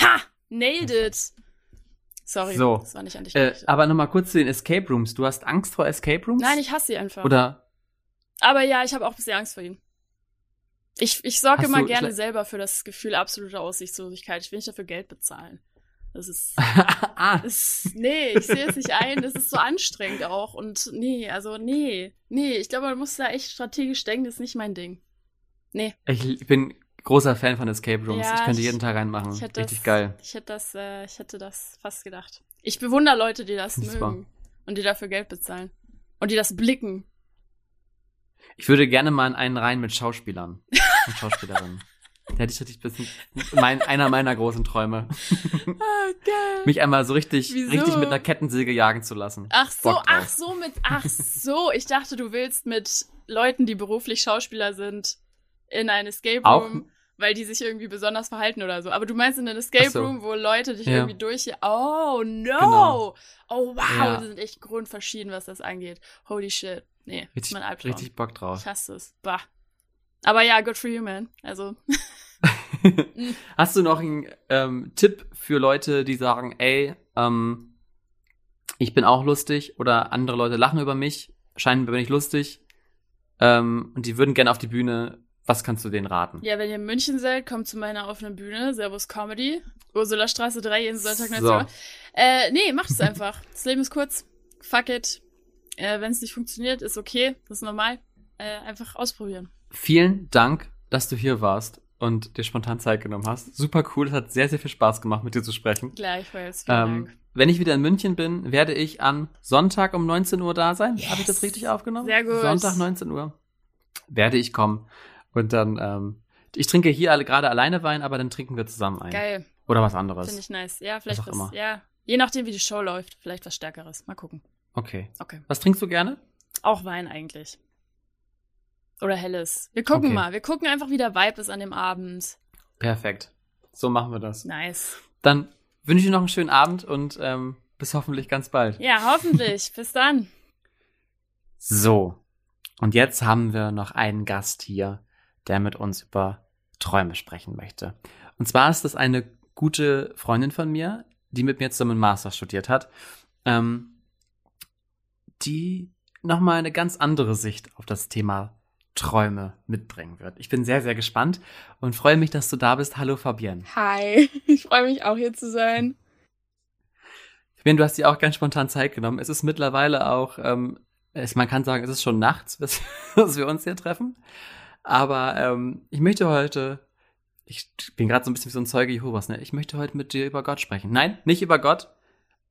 Ha! Nailed it! Sorry, So. das war nicht an dich Äh, aber nochmal kurz zu den Escape Rooms. Du hast Angst vor Escape Rooms? Nein, ich hasse sie einfach. Oder Aber ja, ich habe auch ein bisschen Angst vor ihm. Ich, ich sorge immer gerne selber für das Gefühl absoluter Aussichtslosigkeit. Ich will nicht dafür Geld bezahlen. Das ist, ah, das, nee, ich sehe es nicht ein. Das ist so anstrengend auch. Und nee, also nee, nee. Ich glaube, man muss da echt strategisch denken. Das ist nicht mein Ding. Nee, ich bin großer Fan von Escape Rooms. Ja, ich könnte ich- jeden Tag reinmachen. Richtig das, geil. Ich hätte das, äh, ich hätte das fast gedacht. Ich bewundere Leute, die das ich mögen und die dafür Geld bezahlen und die das blicken. Ich würde gerne mal in einen rein mit Schauspielern und Schauspielerinnen. Da hätte ich richtig bisschen mein, einer meiner großen Träume. Ah, geil. Mich einmal so richtig, Wieso? richtig mit einer Kettensäge jagen zu lassen. Ach so, ach so mit, ach so. Ich dachte, du willst mit Leuten, die beruflich Schauspieler sind, in ein Escape Auch- Room, weil die sich irgendwie besonders verhalten oder so. Aber du meinst in ein Escape so. Room, wo Leute dich Ja. irgendwie durch. Oh no! Genau. Oh wow, Ja. die sind echt grundverschieden, was das angeht. Holy shit. Nee, Richtig, mein Albtraum. richtig Bock drauf. Ich hasse es. Bah. Aber ja, good for you, man. Also, Hast du noch einen ähm, Tipp für Leute, die sagen, ey, ähm, ich bin auch lustig oder andere Leute lachen über mich, scheinbar bin ich lustig ähm, und die würden gerne auf die Bühne. Was kannst du denen raten? ja, wenn ihr in München seid, kommt zu meiner offenen Bühne, Servus Comedy, Ursula Straße 3, jeden Sonntag 19 So. Äh, nee, macht es einfach. Das Leben ist kurz. Fuck it. Äh, wenn es nicht funktioniert, ist okay. Das ist normal. Äh, einfach ausprobieren. Vielen Dank, dass du hier warst und dir spontan Zeit genommen hast. Super cool, es hat sehr, sehr viel Spaß gemacht, mit dir zu sprechen. Gleichfalls. Vielen Ähm, Dank. wenn ich wieder in München bin, werde ich am Sonntag um 19 Uhr da sein. Habe ich das Yes. richtig aufgenommen? Sehr gut. Sonntag 19 Uhr werde ich kommen. Und dann, ähm, ich trinke hier alle gerade alleine Wein, aber dann trinken wir zusammen ein. Geil. Oder was anderes. Finde ich nice. Ja, vielleicht auch was. immer. Ja. Je nachdem, wie die Show läuft, vielleicht was Stärkeres. Mal gucken. Okay. Okay. Was trinkst du gerne? Auch Wein eigentlich. Oder Helles. Wir gucken Okay. mal. Wir gucken einfach, wie der Vibe ist an dem Abend. Perfekt. So machen wir das. Nice. Dann wünsche ich dir noch einen schönen Abend und ähm, bis hoffentlich ganz bald. Ja, hoffentlich. Bis dann. So. Und jetzt haben wir noch einen Gast hier, der mit uns über Träume sprechen möchte. Und zwar ist das eine gute Freundin von mir, die mit mir zusammen Master studiert hat, ähm, die nochmal eine ganz andere Sicht auf das Thema Träume mitbringen wird. Ich bin sehr, sehr gespannt und freue mich, dass du da bist. Hallo Fabienne. Hi, ich freue mich auch hier zu sein. Fabienne, du hast dir auch ganz spontan Zeit genommen. Es ist mittlerweile auch, ähm, es, man kann sagen, es ist schon nachts, bis, bis wir uns hier treffen. Aber ähm, ich möchte heute, ich bin gerade so ein bisschen wie so ein Zeuge Jehovas, ne? Ich möchte heute mit dir über Gott sprechen. Nein, nicht über Gott,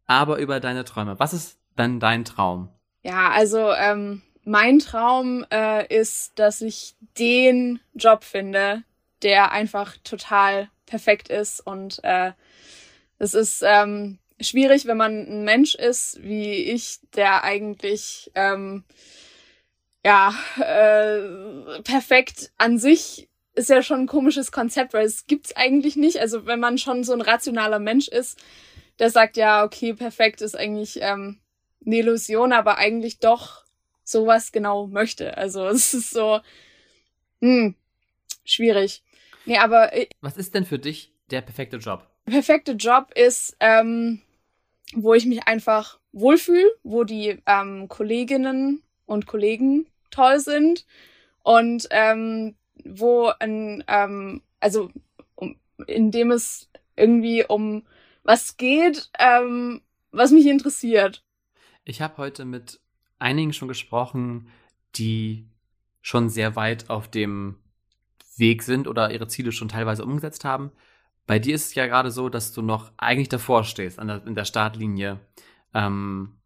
aber über deine Träume. Was ist dann dein Traum? Ja, also ähm, mein Traum äh, ist, dass ich den Job finde, der einfach total perfekt ist und äh, es ist ähm, schwierig, wenn man ein Mensch ist wie ich, der eigentlich ähm, ja äh, perfekt an sich ist ja schon ein komisches Konzept, weil es gibt's eigentlich nicht. Also wenn man schon so ein rationaler Mensch ist, der sagt ja, okay, perfekt ist eigentlich ähm, eine Illusion, aber eigentlich doch sowas genau möchte. Also es ist so, hm, schwierig. Nee, aber äh, Was ist denn für dich der perfekte Job? perfekte Job ist, ähm, wo ich mich einfach wohlfühle, wo die ähm, Kolleginnen und Kollegen toll sind und ähm, wo ein, ähm, also um, in dem es irgendwie um was geht, ähm, was mich interessiert. Ich habe heute mit einigen schon gesprochen, die schon sehr weit auf dem Weg sind oder ihre Ziele schon teilweise umgesetzt haben. Bei dir ist es ja gerade so, dass du noch eigentlich davor stehst, an der, in der Startlinie. Ähm,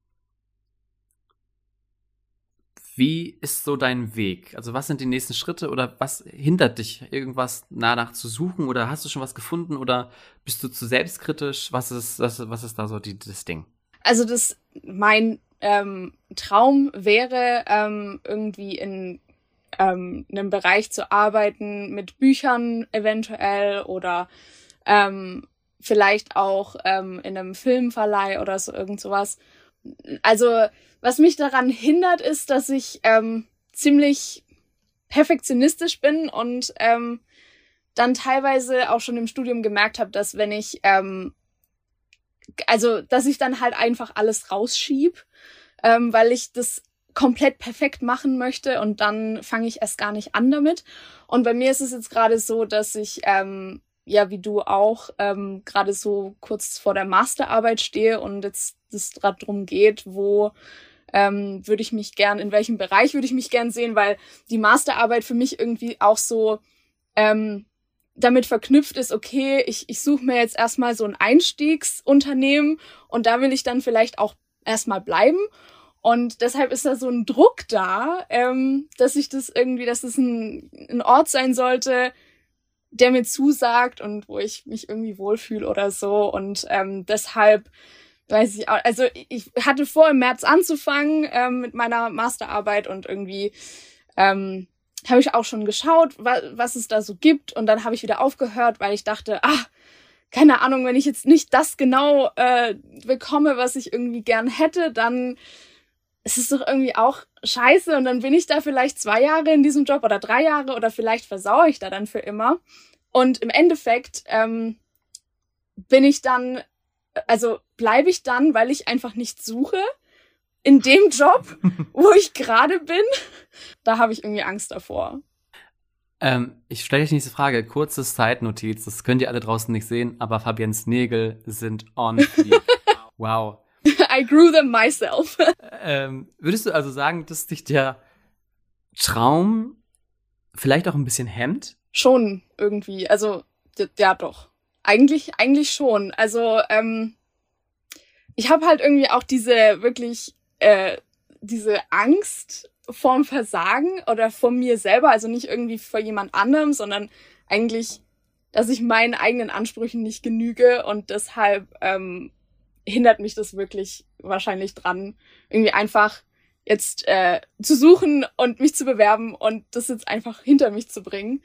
wie ist so dein Weg? Also was sind die nächsten Schritte oder was hindert dich, irgendwas danach zu suchen oder hast du schon was gefunden oder bist du zu selbstkritisch? Was ist, was, was ist da so die, das Ding? Also das, mein ähm, Traum wäre ähm, irgendwie in ähm, einem Bereich zu arbeiten mit Büchern eventuell oder ähm, vielleicht auch ähm, in einem Filmverleih oder so irgend sowas. Also was mich daran hindert, ist, dass ich ähm, ziemlich perfektionistisch bin und ähm, dann teilweise auch schon im Studium gemerkt habe, dass wenn ich ähm, also dass ich dann halt einfach alles rausschieb, ähm, weil ich das komplett perfekt machen möchte und dann fange ich erst gar nicht an damit. Und bei mir ist es jetzt gerade so, dass ich ähm, ja wie du auch ähm, gerade so kurz vor der Masterarbeit stehe und jetzt es drum geht, wo ähm, würde ich mich gern, in welchem Bereich würde ich mich gern sehen, weil die Masterarbeit für mich irgendwie auch so ähm, damit verknüpft ist, okay, ich, ich suche mir jetzt erstmal so ein Einstiegsunternehmen und da will ich dann vielleicht auch erstmal bleiben. Und deshalb ist da so ein Druck da, ähm, dass ich das irgendwie, dass es ein, ein Ort sein sollte, der mir zusagt und wo ich mich irgendwie wohlfühle oder so. Und ähm, deshalb weiß ich auch, also ich hatte vor, im März anzufangen ähm, mit meiner Masterarbeit und irgendwie ähm, habe ich auch schon geschaut, wa was es da so gibt und dann habe ich wieder aufgehört, weil ich dachte, ah, keine Ahnung, wenn ich jetzt nicht das genau äh, bekomme, was ich irgendwie gern hätte, dann ist es doch irgendwie auch scheiße und dann bin ich da vielleicht zwei Jahre in diesem Job oder drei Jahre oder vielleicht versauere ich da dann für immer. Und im Endeffekt ähm, bin ich dann also bleibe ich dann, weil ich einfach nicht suche, in dem Job, wo ich gerade bin, da habe ich irgendwie Angst davor. Ähm, ich stelle euch nächste Frage. Kurze Zeitnotiz. Das könnt ihr alle draußen nicht sehen, aber Fabiens Nägel sind on wow. I grew them myself. ähm, würdest du also sagen, dass dich der Traum vielleicht auch ein bisschen hemmt? Schon irgendwie. Also, ja, doch. Eigentlich, eigentlich schon. Also, ähm, ich habe halt irgendwie auch diese wirklich, äh, diese Angst vorm Versagen oder vor mir selber, also nicht irgendwie vor jemand anderem, sondern eigentlich, dass ich meinen eigenen Ansprüchen nicht genüge und deshalb ähm, hindert mich das wirklich wahrscheinlich dran, irgendwie einfach jetzt äh, zu suchen und mich zu bewerben und das jetzt einfach hinter mich zu bringen.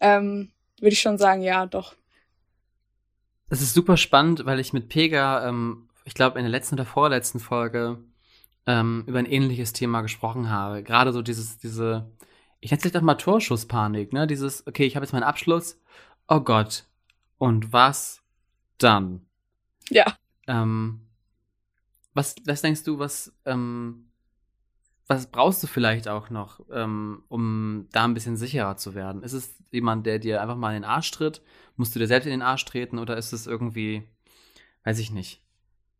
Ähm, Würde ich schon sagen, ja, doch. Das ist super spannend, weil ich mit Pega, ähm, ich glaube, in der letzten oder vorletzten Folge ähm, über ein ähnliches Thema gesprochen habe. Gerade so dieses, diese, ich nenne es doch mal Torschusspanik, ne? Dieses, okay, ich habe jetzt meinen Abschluss. Oh Gott. Und was dann? Ja. Ähm, was, was denkst du, was, ähm, was brauchst du vielleicht auch noch, ähm, um da ein bisschen sicherer zu werden? Ist es jemand, der dir einfach mal in den Arsch tritt? Musst du dir selbst in den Arsch treten oder ist es irgendwie, weiß ich nicht.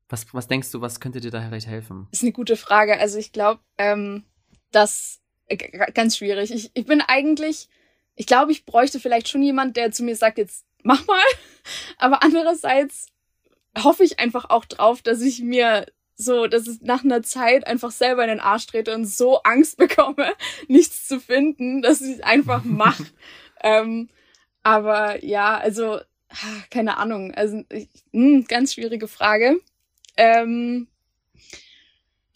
Was, was denkst du, was könnte dir da vielleicht helfen? Ist eine gute Frage. Also ich glaube, ähm, das äh, ganz schwierig. Ich, ich bin eigentlich, ich glaube, ich bräuchte vielleicht schon jemand, der zu mir sagt, jetzt mach mal. Aber andererseits hoffe ich einfach auch drauf, dass ich mir so, dass es nach einer Zeit einfach selber in den Arsch trete und so Angst bekomme, nichts zu finden, dass ich es einfach mache. ähm, aber ja, also, keine Ahnung. Also, ich, mh, hm, ganz schwierige Frage. Ähm,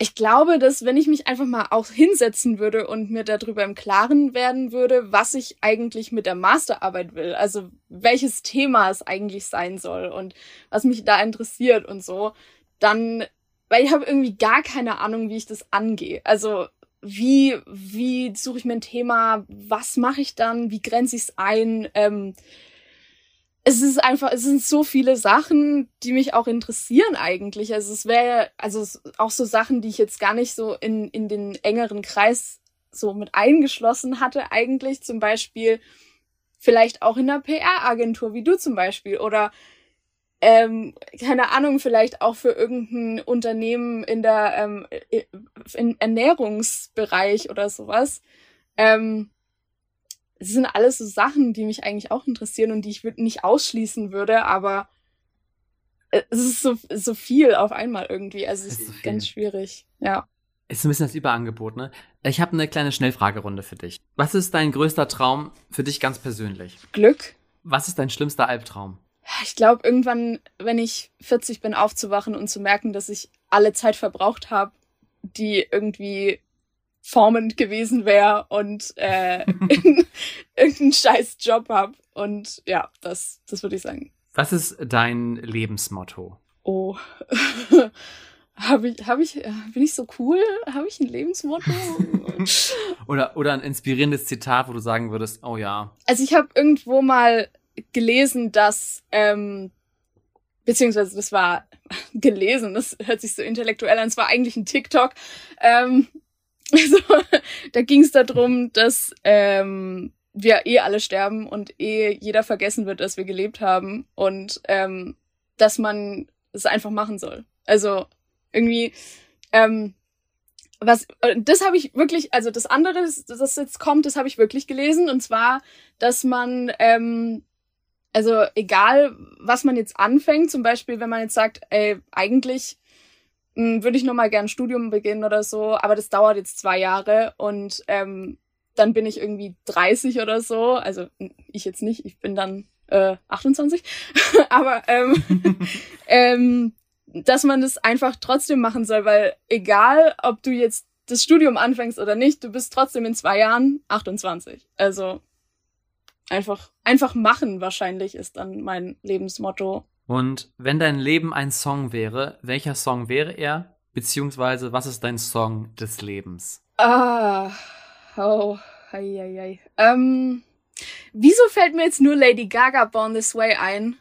ich glaube, dass wenn ich mich einfach mal auch hinsetzen würde und mir darüber im Klaren werden würde, was ich eigentlich mit der Masterarbeit will, also welches Thema es eigentlich sein soll und was mich da interessiert und so, dann, weil ich habe irgendwie gar keine Ahnung, wie ich das angehe. Also wie, wie suche ich mir ein Thema, was mache ich dann, wie grenze ich es ein. Ähm, es ist einfach, es sind so viele Sachen, die mich auch interessieren eigentlich. Also es wäre, also auch so Sachen, die ich jetzt gar nicht so in, in den engeren Kreis so mit eingeschlossen hatte eigentlich. Zum Beispiel vielleicht auch in einer PR-Agentur, wie du zum Beispiel. Oder ähm, keine Ahnung, vielleicht auch für irgendein Unternehmen in der ähm, in Ernährungsbereich oder sowas. Ähm, das sind alles so Sachen, die mich eigentlich auch interessieren und die ich nicht ausschließen würde, aber es ist so, so viel auf einmal irgendwie. Also es ist, ist so ganz schwierig. Ja. Ist ein bisschen das Überangebot, ne? Ich habe eine kleine Schnellfragerunde für dich. Was ist dein größter Traum für dich ganz persönlich? Glück. Was ist dein schlimmster Albtraum? Ich glaube, irgendwann, wenn ich 40 bin, aufzuwachen und zu merken, dass ich alle Zeit verbraucht habe, die irgendwie formend gewesen wäre und äh, irgendeinen scheiß Job habe. Und ja, das, das würde ich sagen. Was ist dein Lebensmotto? Oh. habe ich, habe ich, bin ich so cool? Habe ich ein Lebensmotto? oder, oder ein inspirierendes Zitat, wo du sagen würdest, oh ja. Also ich habe irgendwo mal gelesen, dass, ähm, beziehungsweise das war gelesen, das hört sich so intellektuell an, es war eigentlich ein TikTok, ähm, also, da ging es darum, dass ähm, wir eh alle sterben und eh jeder vergessen wird, dass wir gelebt haben und ähm, dass man es einfach machen soll. Also irgendwie, ähm, was, das habe ich wirklich, also das andere, das jetzt kommt, das habe ich wirklich gelesen und zwar, dass man, ähm, also egal, was man jetzt anfängt, zum Beispiel, wenn man jetzt sagt, ey, eigentlich würde ich noch mal gern Studium beginnen oder so, aber das dauert jetzt zwei Jahre und ähm, dann bin ich irgendwie 30 oder so. Also ich jetzt nicht, ich bin dann äh, 28. aber ähm, ähm, dass man das einfach trotzdem machen soll, weil egal, ob du jetzt das Studium anfängst oder nicht, du bist trotzdem in zwei Jahren 28. Also einfach, einfach machen wahrscheinlich ist dann mein Lebensmotto. Und wenn dein Leben ein Song wäre, welcher Song wäre er? Beziehungsweise, was ist dein Song des Lebens? Ah, oh, hei, hei, hei. Ähm, wieso fällt mir jetzt nur Lady Gaga Born This Way ein?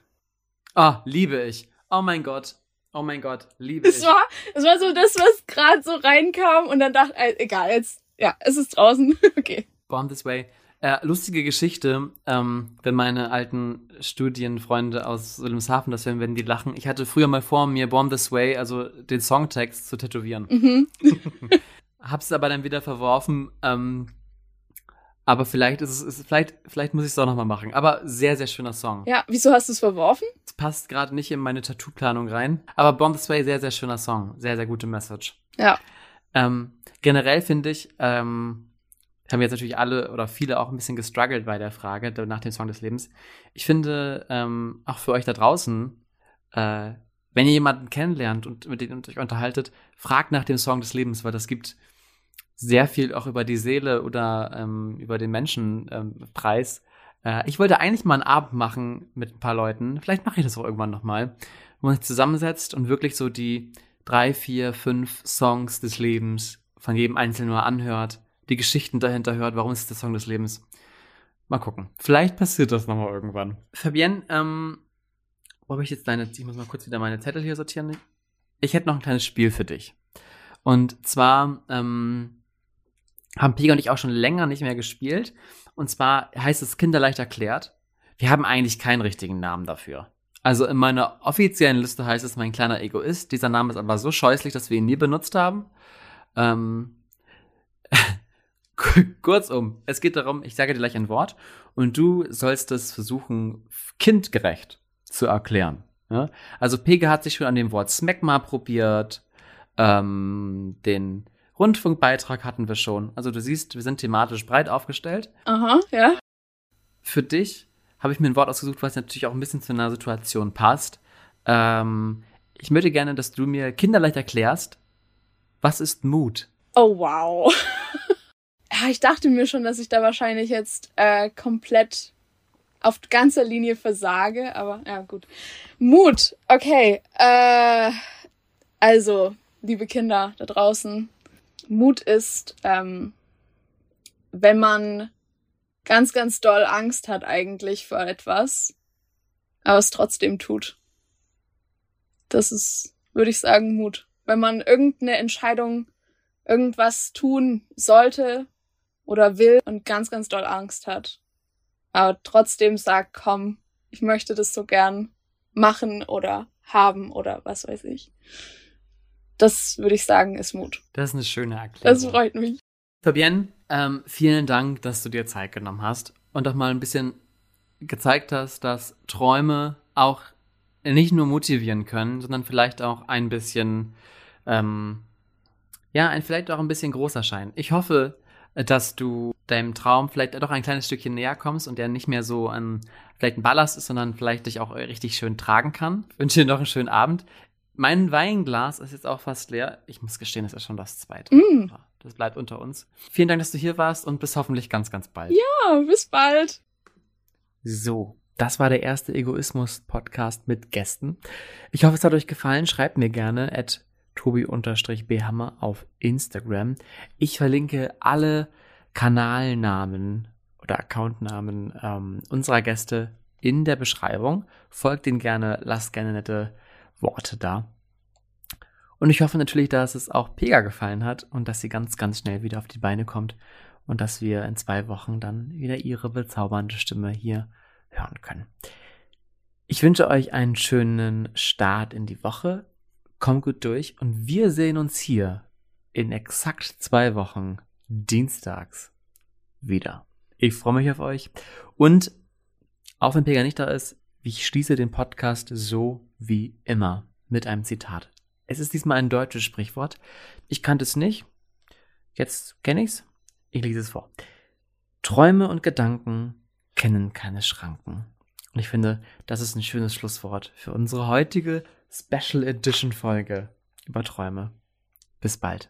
Ah, liebe ich. Oh mein Gott. Oh mein Gott, liebe es ich. War, es war so das, was gerade so reinkam und dann dachte, äh, egal, jetzt, ja, es ist draußen. okay. Born This Way. Äh, lustige Geschichte, ähm, wenn meine alten Studienfreunde aus Wilhelmshaven das hören, werden die lachen. Ich hatte früher mal vor, mir Born This Way, also den Songtext, zu tätowieren. Mhm. Hab's aber dann wieder verworfen. Ähm, aber vielleicht ist es, ist, vielleicht, vielleicht muss ich es auch nochmal machen. Aber sehr, sehr schöner Song. Ja, wieso hast du es verworfen? Es passt gerade nicht in meine Tattoo-Planung rein. Aber Born This Way, sehr, sehr schöner Song. Sehr, sehr gute Message. Ja. Ähm, generell finde ich, ähm, haben jetzt natürlich alle oder viele auch ein bisschen gestruggelt bei der Frage nach dem Song des Lebens. Ich finde, ähm, auch für euch da draußen, äh, wenn ihr jemanden kennenlernt und mit dem euch unterhaltet, fragt nach dem Song des Lebens, weil das gibt sehr viel auch über die Seele oder ähm, über den Menschen ähm, preis. Äh, ich wollte eigentlich mal einen Abend machen mit ein paar Leuten. Vielleicht mache ich das auch irgendwann nochmal, wo man sich zusammensetzt und wirklich so die drei, vier, fünf Songs des Lebens von jedem Einzelnen nur anhört die Geschichten dahinter hört, warum ist es der Song des Lebens. Mal gucken. Vielleicht passiert das nochmal irgendwann. Fabienne, ähm, wo habe ich jetzt deine, ich muss mal kurz wieder meine Zettel hier sortieren. Ich hätte noch ein kleines Spiel für dich. Und zwar, ähm, haben Pega und ich auch schon länger nicht mehr gespielt. Und zwar heißt es Kinderleicht erklärt. Wir haben eigentlich keinen richtigen Namen dafür. Also in meiner offiziellen Liste heißt es mein kleiner Egoist. Dieser Name ist aber so scheußlich, dass wir ihn nie benutzt haben. Ähm, Kurzum, es geht darum, ich sage dir gleich ein Wort und du sollst es versuchen, kindgerecht zu erklären. Ja? Also Pege hat sich schon an dem Wort Smegma probiert, ähm, den Rundfunkbeitrag hatten wir schon. Also du siehst, wir sind thematisch breit aufgestellt. Aha, ja. Für dich habe ich mir ein Wort ausgesucht, was natürlich auch ein bisschen zu einer Situation passt. Ähm, ich möchte gerne, dass du mir kinderleicht erklärst, was ist Mut? Oh wow. ja, ich dachte mir schon, dass ich da wahrscheinlich jetzt äh, komplett auf ganzer Linie versage, aber ja, gut. Mut, okay. Äh, also, liebe Kinder da draußen, Mut ist, ähm, wenn man ganz, ganz doll Angst hat eigentlich vor etwas, aber es trotzdem tut. Das ist, würde ich sagen, Mut. Wenn man irgendeine Entscheidung, irgendwas tun sollte, oder will und ganz, ganz doll Angst hat. Aber trotzdem sagt, komm, ich möchte das so gern machen oder haben oder was weiß ich. Das würde ich sagen, ist Mut. Das ist eine schöne Erklärung. Das freut mich. Fabienne, ähm, vielen Dank, dass du dir Zeit genommen hast und auch mal ein bisschen gezeigt hast, dass Träume auch nicht nur motivieren können, sondern vielleicht auch ein bisschen, ähm, ja, ein, vielleicht auch ein bisschen groß erscheinen. Ich hoffe, dass du deinem Traum vielleicht doch ein kleines Stückchen näher kommst und der nicht mehr so ein, vielleicht ein Ballast ist, sondern vielleicht dich auch richtig schön tragen kann. Ich wünsche dir noch einen schönen Abend. Mein Weinglas ist jetzt auch fast leer. Ich muss gestehen, das ist schon das zweite. Mm. Das bleibt unter uns. Vielen Dank, dass du hier warst und bis hoffentlich ganz, ganz bald. Ja, bis bald. So, das war der erste Egoismus-Podcast mit Gästen. Ich hoffe, es hat euch gefallen. Schreibt mir gerne at tobi-bhammer auf Instagram. Ich verlinke alle Kanalnamen oder Accountnamen ähm, unserer Gäste in der Beschreibung. Folgt ihnen gerne, lasst gerne nette Worte da. Und ich hoffe natürlich, dass es auch Pega gefallen hat und dass sie ganz, ganz schnell wieder auf die Beine kommt und dass wir in zwei Wochen dann wieder ihre bezaubernde Stimme hier hören können. Ich wünsche euch einen schönen Start in die Woche. Kommt gut durch und wir sehen uns hier in exakt zwei Wochen dienstags wieder. Ich freue mich auf euch und auch wenn Pega nicht da ist, ich schließe den Podcast so wie immer mit einem Zitat. Es ist diesmal ein deutsches Sprichwort. Ich kannte es nicht. Jetzt kenne ich's. Ich lese es vor. Träume und Gedanken kennen keine Schranken. Und ich finde, das ist ein schönes Schlusswort für unsere heutige Special Edition Folge über Träume. Bis bald.